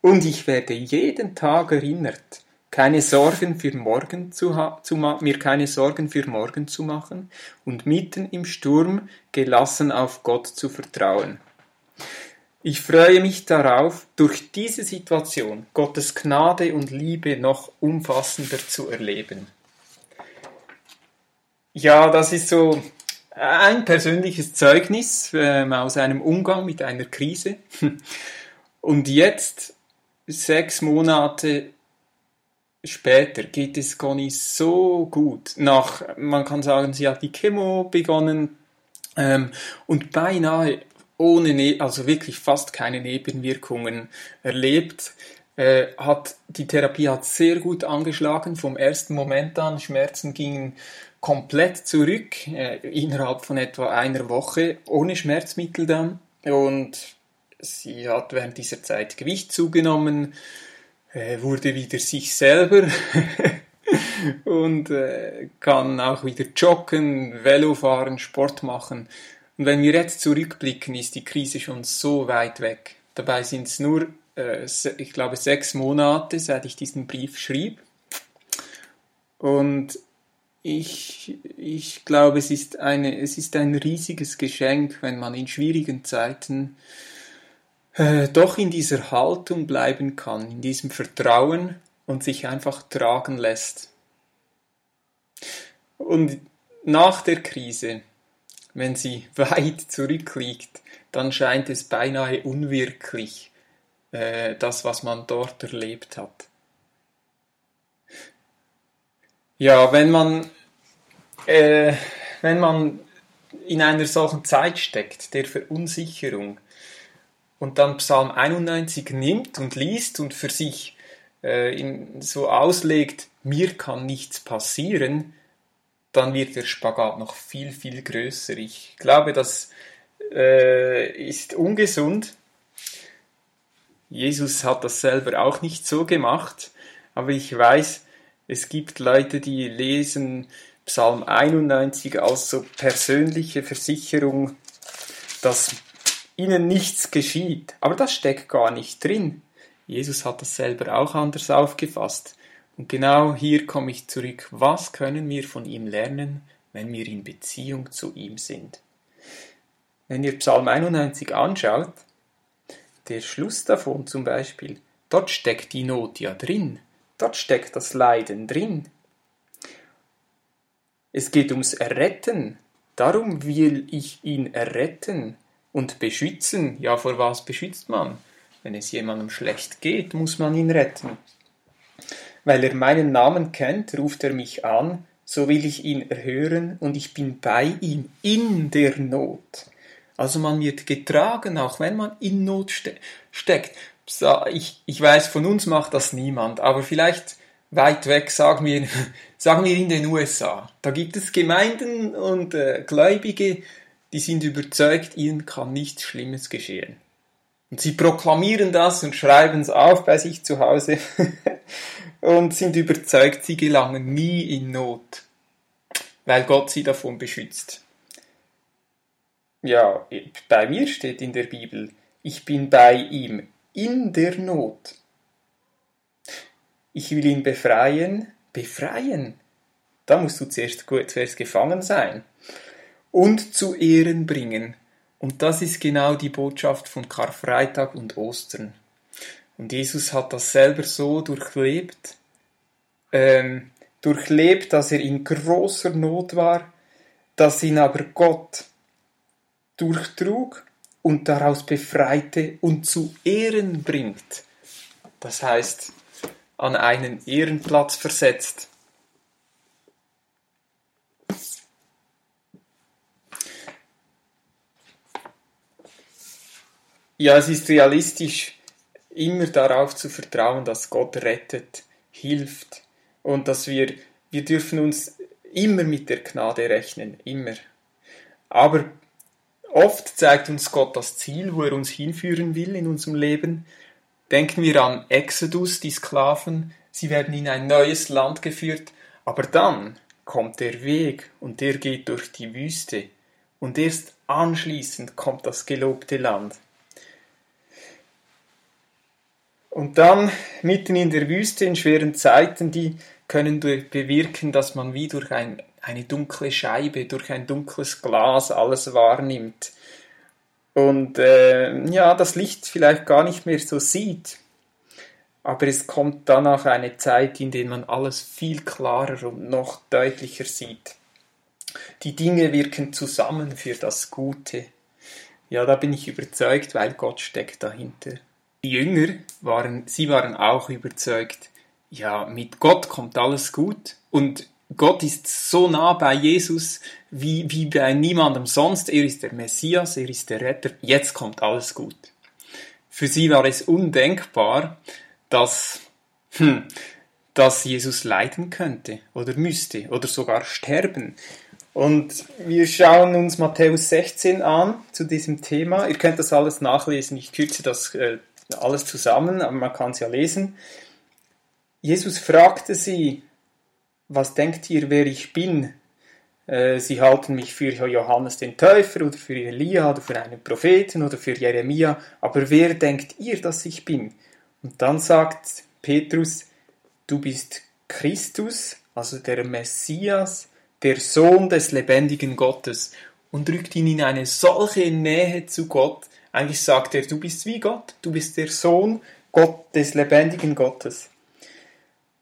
Und ich werde jeden Tag erinnert, keine Sorgen für morgen zu, zu mir keine Sorgen für morgen zu machen und mitten im Sturm gelassen auf Gott zu vertrauen. Ich freue mich darauf, durch diese Situation Gottes Gnade und Liebe noch umfassender zu erleben. Ja, das ist so ein persönliches Zeugnis äh, aus einem Umgang mit einer Krise. Und jetzt, sechs Monate später geht es Conny so gut. Nach, man kann sagen, sie hat die Chemo begonnen ähm, und beinahe ohne, ne also wirklich fast keine Nebenwirkungen erlebt. Äh, hat, die Therapie hat sehr gut angeschlagen vom ersten Moment an. Schmerzen gingen komplett zurück, äh, innerhalb von etwa einer Woche, ohne Schmerzmittel dann. Und sie hat während dieser Zeit Gewicht zugenommen, äh, wurde wieder sich selber und äh, kann auch wieder joggen, Velo fahren, Sport machen. Und wenn wir jetzt zurückblicken, ist die Krise schon so weit weg. Dabei sind es nur, äh, ich glaube, sechs Monate, seit ich diesen Brief schrieb. Und ich, ich glaube, es ist, eine, es ist ein riesiges Geschenk, wenn man in schwierigen Zeiten äh, doch in dieser Haltung bleiben kann, in diesem Vertrauen und sich einfach tragen lässt. Und nach der Krise, wenn sie weit zurückliegt, dann scheint es beinahe unwirklich, äh, das, was man dort erlebt hat. Ja, wenn man, äh, wenn man in einer solchen Zeit steckt, der Verunsicherung, und dann Psalm 91 nimmt und liest und für sich äh, so auslegt, mir kann nichts passieren, dann wird der Spagat noch viel, viel größer. Ich glaube, das äh, ist ungesund. Jesus hat das selber auch nicht so gemacht, aber ich weiß, es gibt Leute, die lesen Psalm 91 als so persönliche Versicherung, dass ihnen nichts geschieht. Aber das steckt gar nicht drin. Jesus hat das selber auch anders aufgefasst. Und genau hier komme ich zurück. Was können wir von ihm lernen, wenn wir in Beziehung zu ihm sind? Wenn ihr Psalm 91 anschaut, der Schluss davon zum Beispiel, dort steckt die Not ja drin. Dort steckt das Leiden drin. Es geht ums Erretten. Darum will ich ihn erretten. Und beschützen, ja, vor was beschützt man? Wenn es jemandem schlecht geht, muss man ihn retten. Weil er meinen Namen kennt, ruft er mich an, so will ich ihn erhören und ich bin bei ihm in der Not. Also man wird getragen, auch wenn man in Not ste steckt. Ich, ich weiß, von uns macht das niemand, aber vielleicht weit weg, sagen wir, sagen wir in den USA. Da gibt es Gemeinden und äh, Gläubige, die sind überzeugt, ihnen kann nichts Schlimmes geschehen. Und sie proklamieren das und schreiben es auf bei sich zu Hause und sind überzeugt, sie gelangen nie in Not, weil Gott sie davon beschützt. Ja, bei mir steht in der Bibel, ich bin bei ihm in der Not. Ich will ihn befreien. Befreien? Da musst du zuerst, zuerst gefangen sein und zu Ehren bringen. Und das ist genau die Botschaft von Karfreitag und Ostern. Und Jesus hat das selber so durchlebt, ähm, durchlebt, dass er in großer Not war, dass ihn aber Gott durchtrug und daraus befreite und zu Ehren bringt. Das heißt, an einen Ehrenplatz versetzt. Ja, es ist realistisch, immer darauf zu vertrauen, dass Gott rettet, hilft und dass wir, wir dürfen uns immer mit der Gnade rechnen, immer. Aber oft zeigt uns Gott das Ziel, wo er uns hinführen will in unserem Leben. Denken wir an Exodus, die Sklaven, sie werden in ein neues Land geführt, aber dann kommt der Weg und der geht durch die Wüste und erst anschließend kommt das gelobte Land. Und dann mitten in der Wüste in schweren Zeiten, die können bewirken, dass man wie durch ein, eine dunkle Scheibe, durch ein dunkles Glas alles wahrnimmt. Und äh, ja, das Licht vielleicht gar nicht mehr so sieht. Aber es kommt danach eine Zeit, in der man alles viel klarer und noch deutlicher sieht. Die Dinge wirken zusammen für das Gute. Ja, da bin ich überzeugt, weil Gott steckt dahinter. Die Jünger waren, sie waren auch überzeugt, ja, mit Gott kommt alles gut und Gott ist so nah bei Jesus wie, wie bei niemandem sonst. Er ist der Messias, er ist der Retter. Jetzt kommt alles gut. Für sie war es undenkbar, dass, hm, dass Jesus leiden könnte oder müsste oder sogar sterben. Und wir schauen uns Matthäus 16 an zu diesem Thema. Ihr könnt das alles nachlesen. Ich kürze das äh, alles zusammen, aber man kann es ja lesen. Jesus fragte sie, was denkt ihr, wer ich bin? Äh, sie halten mich für Johannes den Täufer oder für Elia oder für einen Propheten oder für Jeremia, aber wer denkt ihr, dass ich bin? Und dann sagt Petrus, du bist Christus, also der Messias, der Sohn des lebendigen Gottes und drückt ihn in eine solche Nähe zu Gott. Eigentlich sagt er, du bist wie Gott, du bist der Sohn Gott des lebendigen Gottes.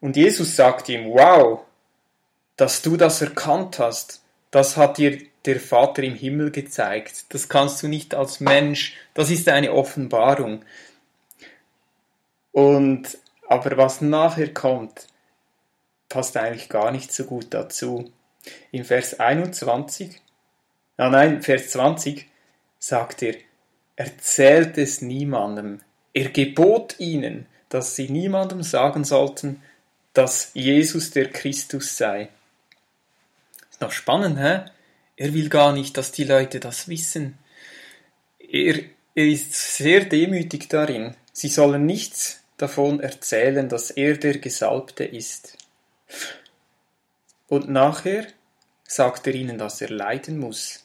Und Jesus sagt ihm, wow, dass du das erkannt hast, das hat dir der Vater im Himmel gezeigt. Das kannst du nicht als Mensch, das ist eine Offenbarung. Und, aber was nachher kommt, passt eigentlich gar nicht so gut dazu. In Vers 21, ah nein, Vers 20 sagt er, erzählt es niemandem. Er gebot ihnen, dass sie niemandem sagen sollten, dass Jesus der Christus sei. Ist noch spannend, hä? Er will gar nicht, dass die Leute das wissen. Er, er ist sehr demütig darin. Sie sollen nichts davon erzählen, dass er der Gesalbte ist. Und nachher sagt er ihnen, dass er leiden muss.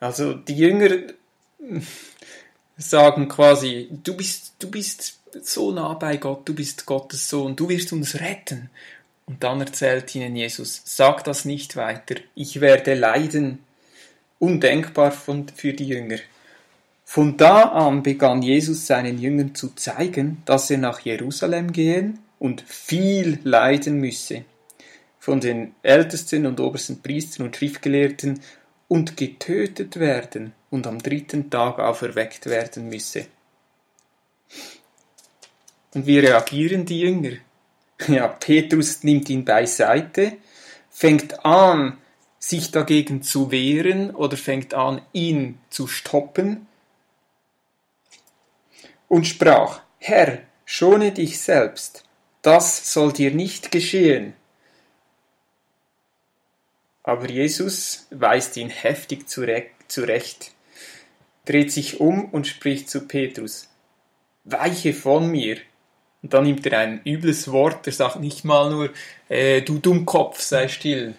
Also die Jünger sagen quasi, du bist, du bist so nah bei Gott, du bist Gottes Sohn, du wirst uns retten. Und dann erzählt ihnen Jesus, sag das nicht weiter, ich werde leiden. Undenkbar von, für die Jünger. Von da an begann Jesus seinen Jüngern zu zeigen, dass er nach Jerusalem gehen und viel leiden müsse von den Ältesten und obersten Priestern und Schriftgelehrten und getötet werden und am dritten Tag auferweckt werden müsse. Und wie reagieren die Jünger? Ja, Petrus nimmt ihn beiseite, fängt an, sich dagegen zu wehren oder fängt an, ihn zu stoppen und sprach, Herr, schone dich selbst, das soll dir nicht geschehen. Aber Jesus weist ihn heftig zurecht, dreht sich um und spricht zu Petrus, Weiche von mir. Und dann nimmt er ein übles Wort, er sagt nicht mal nur, äh, du Dummkopf, sei still.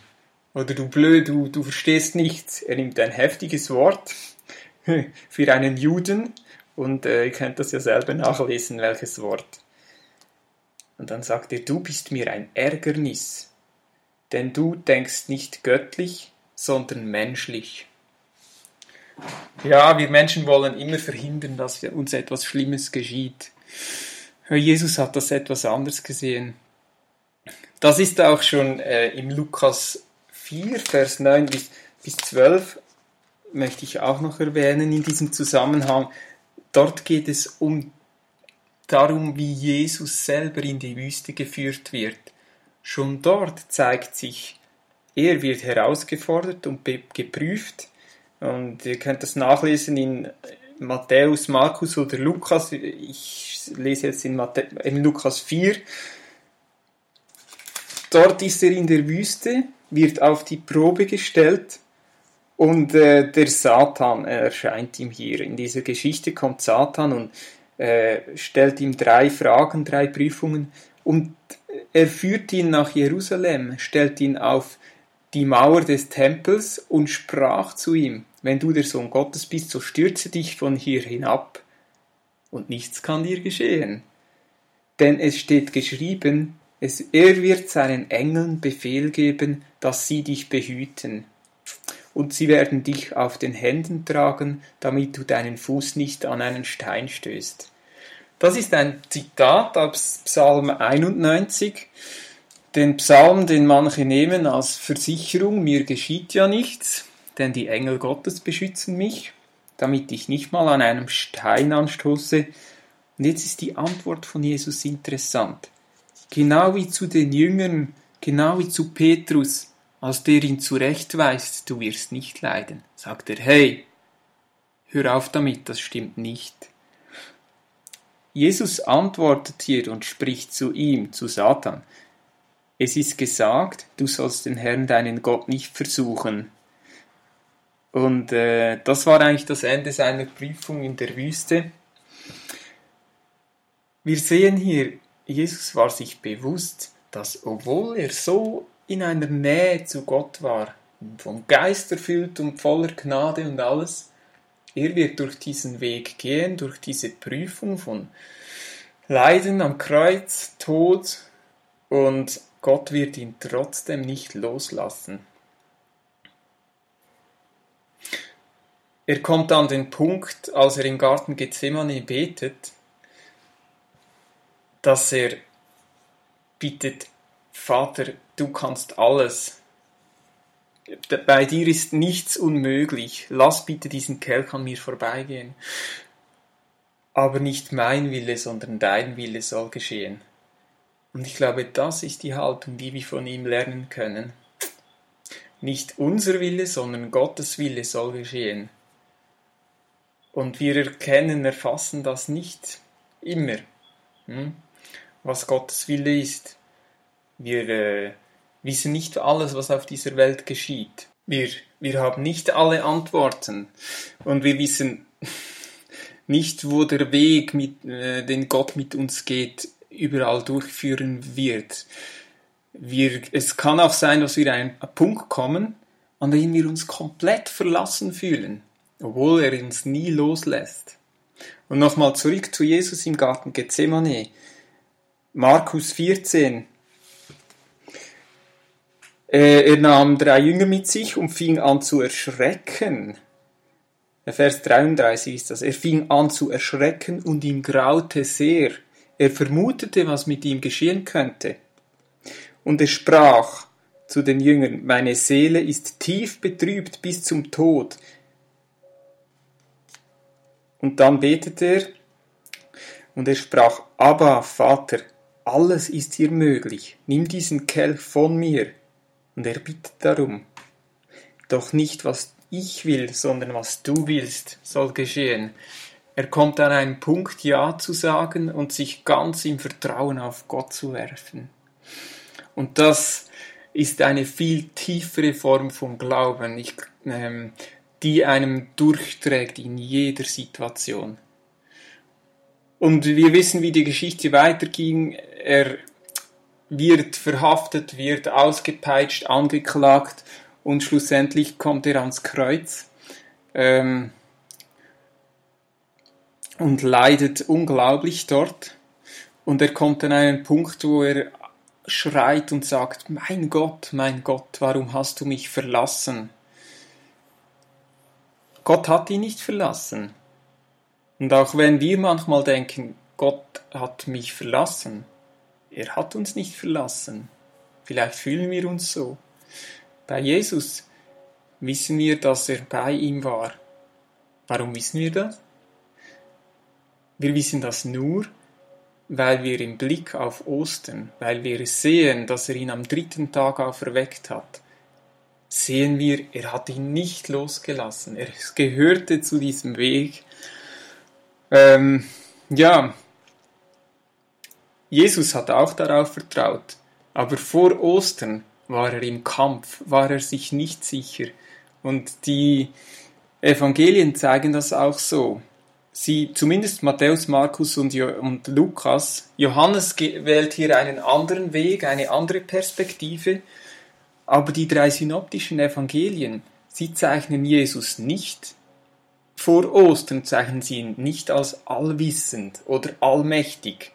Oder du blöd, du, du verstehst nichts. Er nimmt ein heftiges Wort für einen Juden und äh, ihr könnt das ja selber nachlesen, welches Wort. Und dann sagt er, du bist mir ein Ärgernis denn du denkst nicht göttlich, sondern menschlich. Ja, wir Menschen wollen immer verhindern, dass uns etwas Schlimmes geschieht. Jesus hat das etwas anders gesehen. Das ist auch schon äh, im Lukas 4, Vers 9 bis, bis 12, möchte ich auch noch erwähnen in diesem Zusammenhang. Dort geht es um darum, wie Jesus selber in die Wüste geführt wird. Schon dort zeigt sich, er wird herausgefordert und geprüft. Und ihr könnt das nachlesen in Matthäus, Markus oder Lukas. Ich lese jetzt in, Matthä in Lukas 4. Dort ist er in der Wüste, wird auf die Probe gestellt und äh, der Satan erscheint ihm hier. In dieser Geschichte kommt Satan und äh, stellt ihm drei Fragen, drei Prüfungen und er führt ihn nach Jerusalem, stellt ihn auf die Mauer des Tempels und sprach zu ihm, wenn du der Sohn Gottes bist, so stürze dich von hier hinab, und nichts kann dir geschehen. Denn es steht geschrieben, es, er wird seinen Engeln Befehl geben, dass sie dich behüten. Und sie werden dich auf den Händen tragen, damit du deinen Fuß nicht an einen Stein stößt. Das ist ein Zitat aus Psalm 91, den Psalm, den manche nehmen als Versicherung, mir geschieht ja nichts, denn die Engel Gottes beschützen mich, damit ich nicht mal an einem Stein anstoße. Und jetzt ist die Antwort von Jesus interessant. Genau wie zu den Jüngern, genau wie zu Petrus, als der ihn zurechtweist, du wirst nicht leiden, sagt er, hey, hör auf damit, das stimmt nicht. Jesus antwortet hier und spricht zu ihm, zu Satan. Es ist gesagt, du sollst den Herrn, deinen Gott, nicht versuchen. Und äh, das war eigentlich das Ende seiner Prüfung in der Wüste. Wir sehen hier, Jesus war sich bewusst, dass obwohl er so in einer Nähe zu Gott war, vom Geist erfüllt und voller Gnade und alles, er wird durch diesen Weg gehen, durch diese Prüfung von Leiden am Kreuz, Tod und Gott wird ihn trotzdem nicht loslassen. Er kommt an den Punkt, als er im Garten Gethsemane betet, dass er bittet, Vater, du kannst alles. Bei dir ist nichts unmöglich. Lass bitte diesen Kelch an mir vorbeigehen. Aber nicht mein Wille, sondern dein Wille soll geschehen. Und ich glaube, das ist die Haltung, die wir von ihm lernen können. Nicht unser Wille, sondern Gottes Wille soll geschehen. Und wir erkennen, erfassen das nicht immer, hm? was Gottes Wille ist. Wir äh, wissen nicht alles, was auf dieser Welt geschieht. Wir, wir haben nicht alle Antworten. Und wir wissen nicht, wo der Weg, mit, äh, den Gott mit uns geht, überall durchführen wird. Wir, es kann auch sein, dass wir an einen Punkt kommen, an dem wir uns komplett verlassen fühlen obwohl er uns nie loslässt. Und nochmal zurück zu Jesus im Garten Gethsemane. Markus 14. Äh, er nahm drei Jünger mit sich und fing an zu erschrecken. Vers 33 ist das. Er fing an zu erschrecken und ihm graute sehr. Er vermutete, was mit ihm geschehen könnte. Und er sprach zu den Jüngern, meine Seele ist tief betrübt bis zum Tod. Und dann betete er und er sprach, Abba, Vater, alles ist dir möglich, nimm diesen Kelch von mir. Und er bittet darum. Doch nicht, was ich will, sondern was du willst, soll geschehen. Er kommt an einen Punkt, Ja zu sagen und sich ganz im Vertrauen auf Gott zu werfen. Und das ist eine viel tiefere Form von Glauben. Ich, ähm, die einem durchträgt in jeder Situation. Und wir wissen, wie die Geschichte weiterging. Er wird verhaftet, wird ausgepeitscht, angeklagt und schlussendlich kommt er ans Kreuz ähm, und leidet unglaublich dort. Und er kommt an einen Punkt, wo er schreit und sagt, mein Gott, mein Gott, warum hast du mich verlassen? Gott hat ihn nicht verlassen. Und auch wenn wir manchmal denken, Gott hat mich verlassen, er hat uns nicht verlassen. Vielleicht fühlen wir uns so. Bei Jesus wissen wir, dass er bei ihm war. Warum wissen wir das? Wir wissen das nur, weil wir im Blick auf Ostern, weil wir sehen, dass er ihn am dritten Tag auferweckt hat, sehen wir, er hat ihn nicht losgelassen. Er gehörte zu diesem Weg. Ähm, ja, Jesus hat auch darauf vertraut, aber vor Ostern war er im Kampf, war er sich nicht sicher. Und die Evangelien zeigen das auch so. Sie, zumindest Matthäus, Markus und, jo und Lukas, Johannes wählt hier einen anderen Weg, eine andere Perspektive aber die drei synoptischen Evangelien, sie zeichnen Jesus nicht vor Ostern, zeichnen sie ihn nicht als allwissend oder allmächtig.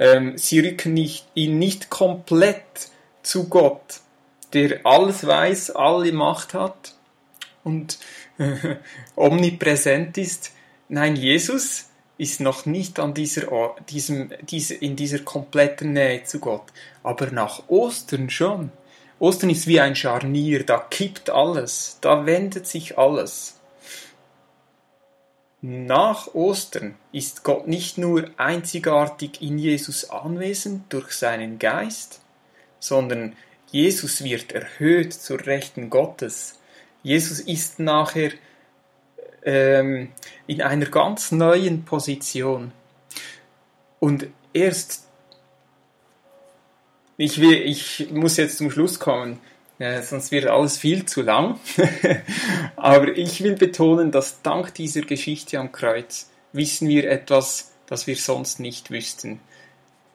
Ähm, sie rücken nicht, ihn nicht komplett zu Gott, der alles weiß, alle Macht hat und äh, omnipräsent ist. Nein, Jesus ist noch nicht an dieser, diesem, diese, in dieser kompletten Nähe zu Gott, aber nach Ostern schon. Ostern ist wie ein Scharnier, da kippt alles, da wendet sich alles. Nach Ostern ist Gott nicht nur einzigartig in Jesus anwesend durch seinen Geist, sondern Jesus wird erhöht zur Rechten Gottes. Jesus ist nachher ähm, in einer ganz neuen Position. Und erst, ich, will, ich muss jetzt zum Schluss kommen, äh, sonst wird alles viel zu lang. Aber ich will betonen, dass dank dieser Geschichte am Kreuz wissen wir etwas, das wir sonst nicht wüssten.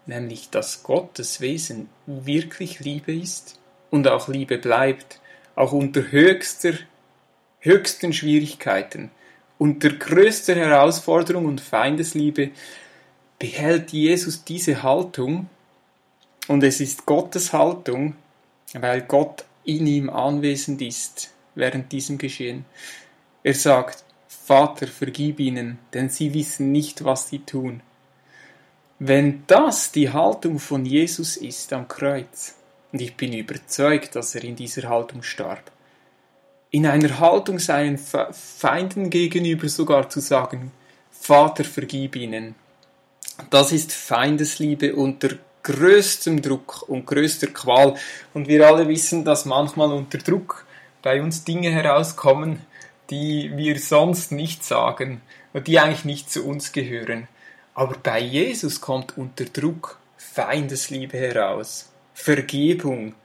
Nämlich, dass Gottes Wesen wirklich Liebe ist und auch Liebe bleibt, auch unter höchster, höchsten Schwierigkeiten, unter größter Herausforderung und Feindesliebe behält Jesus diese Haltung und es ist Gottes Haltung, weil Gott in ihm anwesend ist während diesem Geschehen. Er sagt, Vater, vergib ihnen, denn sie wissen nicht, was sie tun. Wenn das die Haltung von Jesus ist am Kreuz, und ich bin überzeugt, dass er in dieser Haltung starb, in einer Haltung seinen Feinden gegenüber sogar zu sagen, Vater, vergib ihnen, das ist Feindesliebe unter größtem Druck und größter Qual. Und wir alle wissen, dass manchmal unter Druck bei uns Dinge herauskommen, die wir sonst nicht sagen und die eigentlich nicht zu uns gehören. Aber bei Jesus kommt unter Druck Feindesliebe heraus, Vergebung.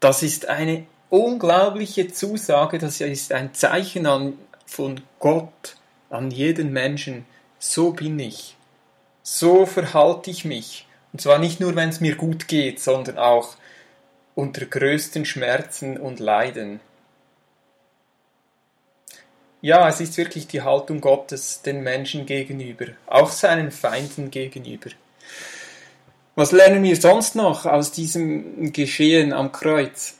Das ist eine unglaubliche Zusage, das ist ein Zeichen an, von Gott an jeden Menschen. So bin ich. So verhalte ich mich. Und zwar nicht nur, wenn es mir gut geht, sondern auch unter größten Schmerzen und Leiden. Ja, es ist wirklich die Haltung Gottes den Menschen gegenüber, auch seinen Feinden gegenüber. Was lernen wir sonst noch aus diesem Geschehen am Kreuz?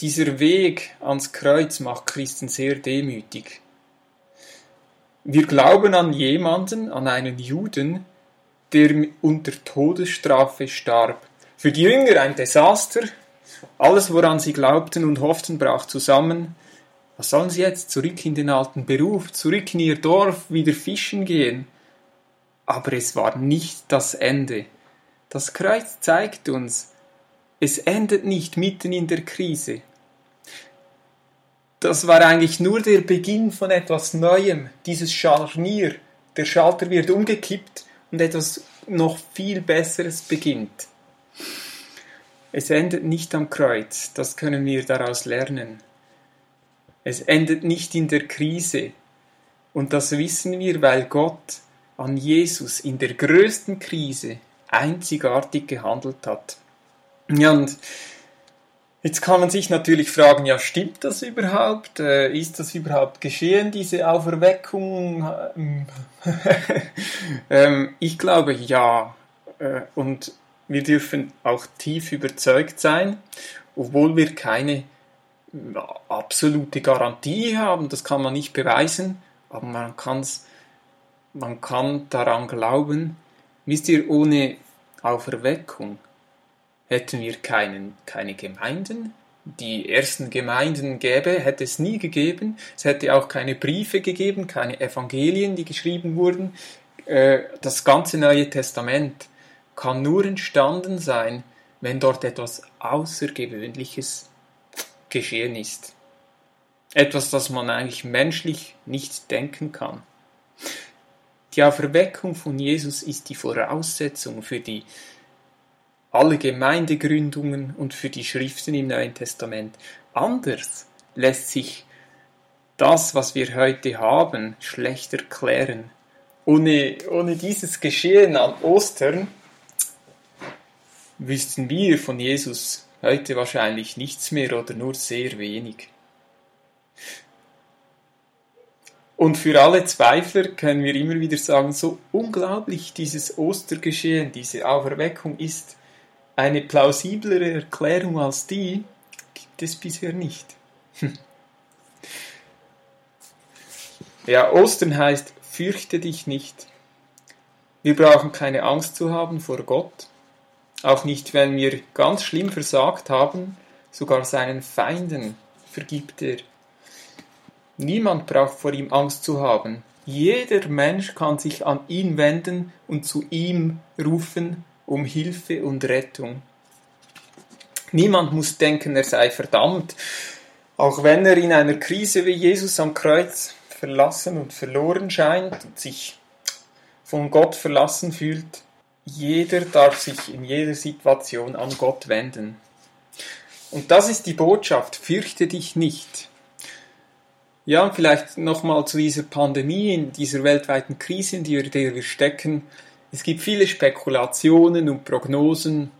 Dieser Weg ans Kreuz macht Christen sehr demütig. Wir glauben an jemanden, an einen Juden, der unter Todesstrafe starb. Für die Jünger ein Desaster. Alles, woran sie glaubten und hofften, brach zusammen. Was sollen sie jetzt? Zurück in den alten Beruf, zurück in ihr Dorf, wieder fischen gehen? Aber es war nicht das Ende. Das Kreuz zeigt uns, es endet nicht mitten in der Krise. Das war eigentlich nur der Beginn von etwas Neuem, dieses Scharnier. Der Schalter wird umgekippt und etwas noch viel Besseres beginnt. Es endet nicht am Kreuz, das können wir daraus lernen. Es endet nicht in der Krise. Und das wissen wir, weil Gott an Jesus in der größten Krise einzigartig gehandelt hat. Ja, und Jetzt kann man sich natürlich fragen, ja, stimmt das überhaupt? Äh, ist das überhaupt geschehen, diese Auferweckung? ähm, ich glaube ja. Äh, und wir dürfen auch tief überzeugt sein, obwohl wir keine absolute Garantie haben, das kann man nicht beweisen, aber man, kann's, man kann daran glauben. Wisst ihr, ohne Auferweckung hätten wir keinen, keine Gemeinden. Die ersten Gemeinden gäbe, hätte es nie gegeben. Es hätte auch keine Briefe gegeben, keine Evangelien, die geschrieben wurden. Äh, das ganze Neue Testament kann nur entstanden sein, wenn dort etwas Außergewöhnliches geschehen ist. Etwas, das man eigentlich menschlich nicht denken kann. Die Auferweckung von Jesus ist die Voraussetzung für die alle Gemeindegründungen und für die Schriften im Neuen Testament. Anders lässt sich das, was wir heute haben, schlecht erklären. Ohne, ohne dieses Geschehen an Ostern wüssten wir von Jesus heute wahrscheinlich nichts mehr oder nur sehr wenig. Und für alle Zweifler können wir immer wieder sagen, so unglaublich dieses Ostergeschehen, diese Auferweckung ist, eine plausiblere Erklärung als die gibt es bisher nicht. Hm. Ja, Ostern heißt, fürchte dich nicht. Wir brauchen keine Angst zu haben vor Gott, auch nicht, wenn wir ganz schlimm versagt haben, sogar seinen Feinden vergibt er. Niemand braucht vor ihm Angst zu haben. Jeder Mensch kann sich an ihn wenden und zu ihm rufen um Hilfe und Rettung. Niemand muss denken, er sei verdammt, auch wenn er in einer Krise wie Jesus am Kreuz verlassen und verloren scheint und sich von Gott verlassen fühlt. Jeder darf sich in jeder Situation an Gott wenden. Und das ist die Botschaft, fürchte dich nicht. Ja, vielleicht nochmal zu dieser Pandemie, in dieser weltweiten Krise, in der wir stecken. Es gibt viele Spekulationen und Prognosen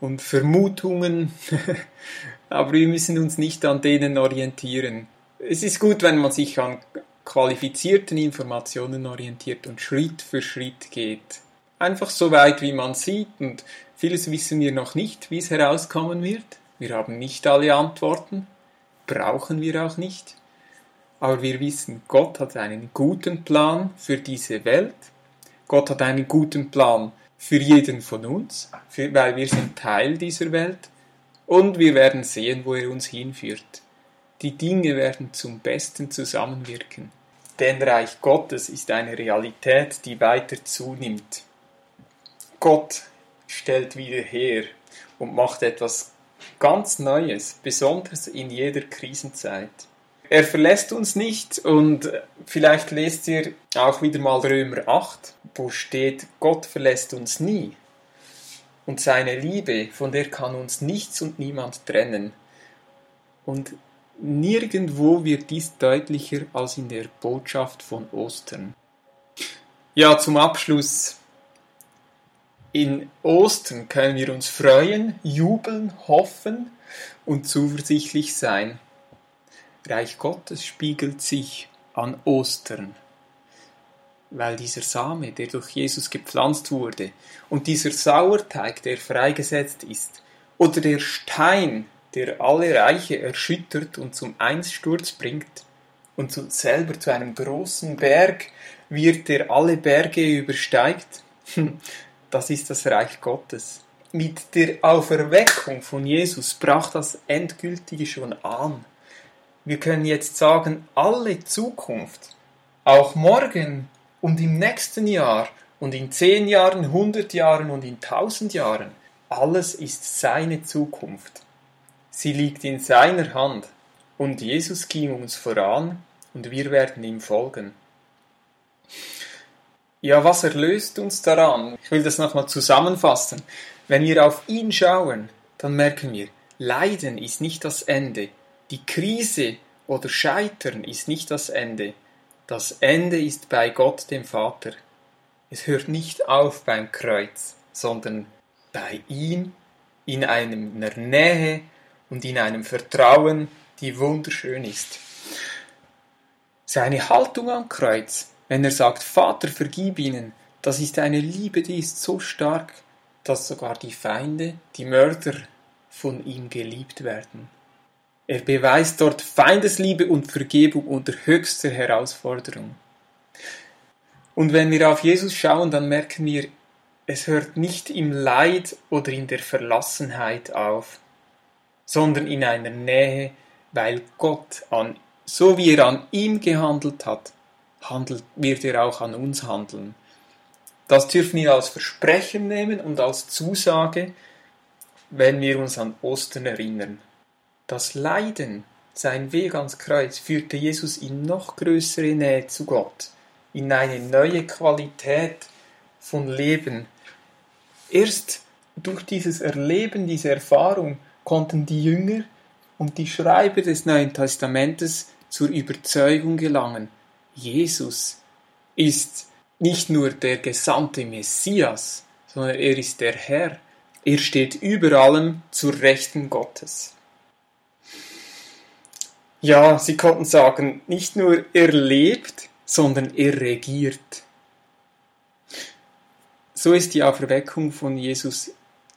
und Vermutungen, aber wir müssen uns nicht an denen orientieren. Es ist gut, wenn man sich an qualifizierten Informationen orientiert und Schritt für Schritt geht. Einfach so weit, wie man sieht und vieles wissen wir noch nicht, wie es herauskommen wird. Wir haben nicht alle Antworten, brauchen wir auch nicht. Aber wir wissen, Gott hat einen guten Plan für diese Welt. Gott hat einen guten Plan für jeden von uns, für, weil wir sind Teil dieser Welt. Und wir werden sehen, wo er uns hinführt. Die Dinge werden zum Besten zusammenwirken. Denn Reich Gottes ist eine Realität, die weiter zunimmt. Gott stellt wieder her und macht etwas ganz Neues, besonders in jeder Krisenzeit. Er verlässt uns nicht und vielleicht lest ihr auch wieder mal Römer 8, wo steht, Gott verlässt uns nie. Und seine Liebe, von der kann uns nichts und niemand trennen. Und Nirgendwo wird dies deutlicher als in der Botschaft von Ostern. Ja, zum Abschluss. In Ostern können wir uns freuen, jubeln, hoffen und zuversichtlich sein. Reich Gottes spiegelt sich an Ostern, weil dieser Same, der durch Jesus gepflanzt wurde, und dieser Sauerteig, der freigesetzt ist, oder der Stein, der alle Reiche erschüttert und zum Einsturz bringt, und zu, selber zu einem großen Berg wird, der alle Berge übersteigt, das ist das Reich Gottes. Mit der Auferweckung von Jesus brach das Endgültige schon an. Wir können jetzt sagen, alle Zukunft, auch morgen und im nächsten Jahr und in zehn Jahren, hundert Jahren und in tausend Jahren, alles ist seine Zukunft. Sie liegt in seiner Hand, und Jesus ging uns voran, und wir werden ihm folgen. Ja, was erlöst uns daran? Ich will das nochmal zusammenfassen. Wenn wir auf ihn schauen, dann merken wir, Leiden ist nicht das Ende. Die Krise oder Scheitern ist nicht das Ende. Das Ende ist bei Gott dem Vater. Es hört nicht auf beim Kreuz, sondern bei ihm in einer Nähe, und in einem Vertrauen, die wunderschön ist. Seine Haltung am Kreuz, wenn er sagt, Vater, vergib ihnen, das ist eine Liebe, die ist so stark, dass sogar die Feinde, die Mörder von ihm geliebt werden. Er beweist dort Feindesliebe und Vergebung unter höchster Herausforderung. Und wenn wir auf Jesus schauen, dann merken wir, es hört nicht im Leid oder in der Verlassenheit auf, sondern in einer Nähe, weil Gott an, so wie er an ihm gehandelt hat, handelt, wird er auch an uns handeln. Das dürfen wir als Versprechen nehmen und als Zusage, wenn wir uns an Ostern erinnern. Das Leiden, sein Weg ans Kreuz, führte Jesus in noch größere Nähe zu Gott, in eine neue Qualität von Leben. Erst durch dieses Erleben, diese Erfahrung konnten die Jünger und die Schreiber des Neuen Testamentes zur Überzeugung gelangen, Jesus ist nicht nur der gesandte Messias, sondern er ist der Herr. Er steht über allem zur Rechten Gottes. Ja, sie konnten sagen, nicht nur er lebt, sondern er regiert. So ist die Auferweckung von Jesus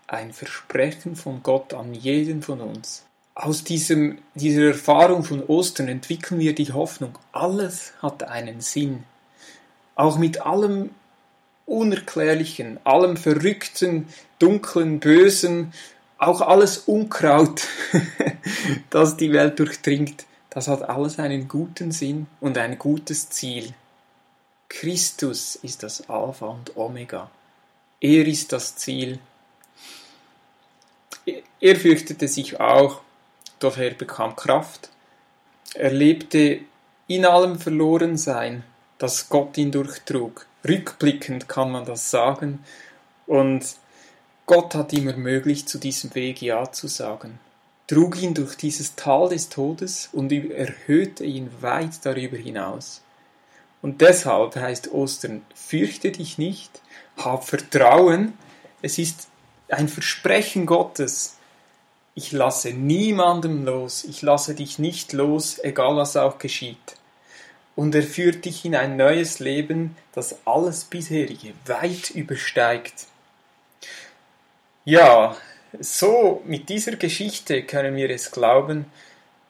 ein Versprechen von Gott an jeden von uns. Aus diesem, dieser Erfahrung von Ostern entwickeln wir die Hoffnung, alles hat einen Sinn. Auch mit allem Unerklärlichen, allem Verrückten, Dunklen, Bösen, auch alles Unkraut, das die Welt durchdringt, das hat alles einen guten Sinn und ein gutes Ziel. Christus ist das Alpha und Omega. Er ist das Ziel. Er fürchtete sich auch, doch er bekam Kraft. Er lebte in allem Verlorensein, das Gott ihn durchtrug. Rückblickend kann man das sagen. Und Gott hat ihm ermöglicht, zu diesem Weg Ja zu sagen, trug ihn durch dieses Tal des Todes und erhöhte ihn weit darüber hinaus. Und deshalb heißt Ostern, fürchte dich nicht, hab Vertrauen, es ist ein Versprechen Gottes. Ich lasse niemandem los, ich lasse dich nicht los, egal was auch geschieht und er führt dich in ein neues Leben, das alles bisherige weit übersteigt. Ja, so mit dieser Geschichte können wir es glauben,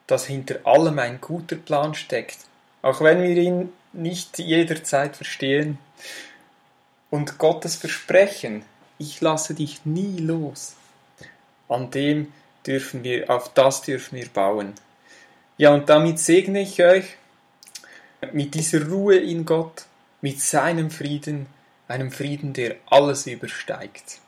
dass hinter allem ein guter Plan steckt, auch wenn wir ihn nicht jederzeit verstehen. Und Gottes Versprechen, ich lasse dich nie los, an dem dürfen wir, auf das dürfen wir bauen. Ja, und damit segne ich euch mit dieser Ruhe in Gott, mit seinem Frieden, einem Frieden, der alles übersteigt.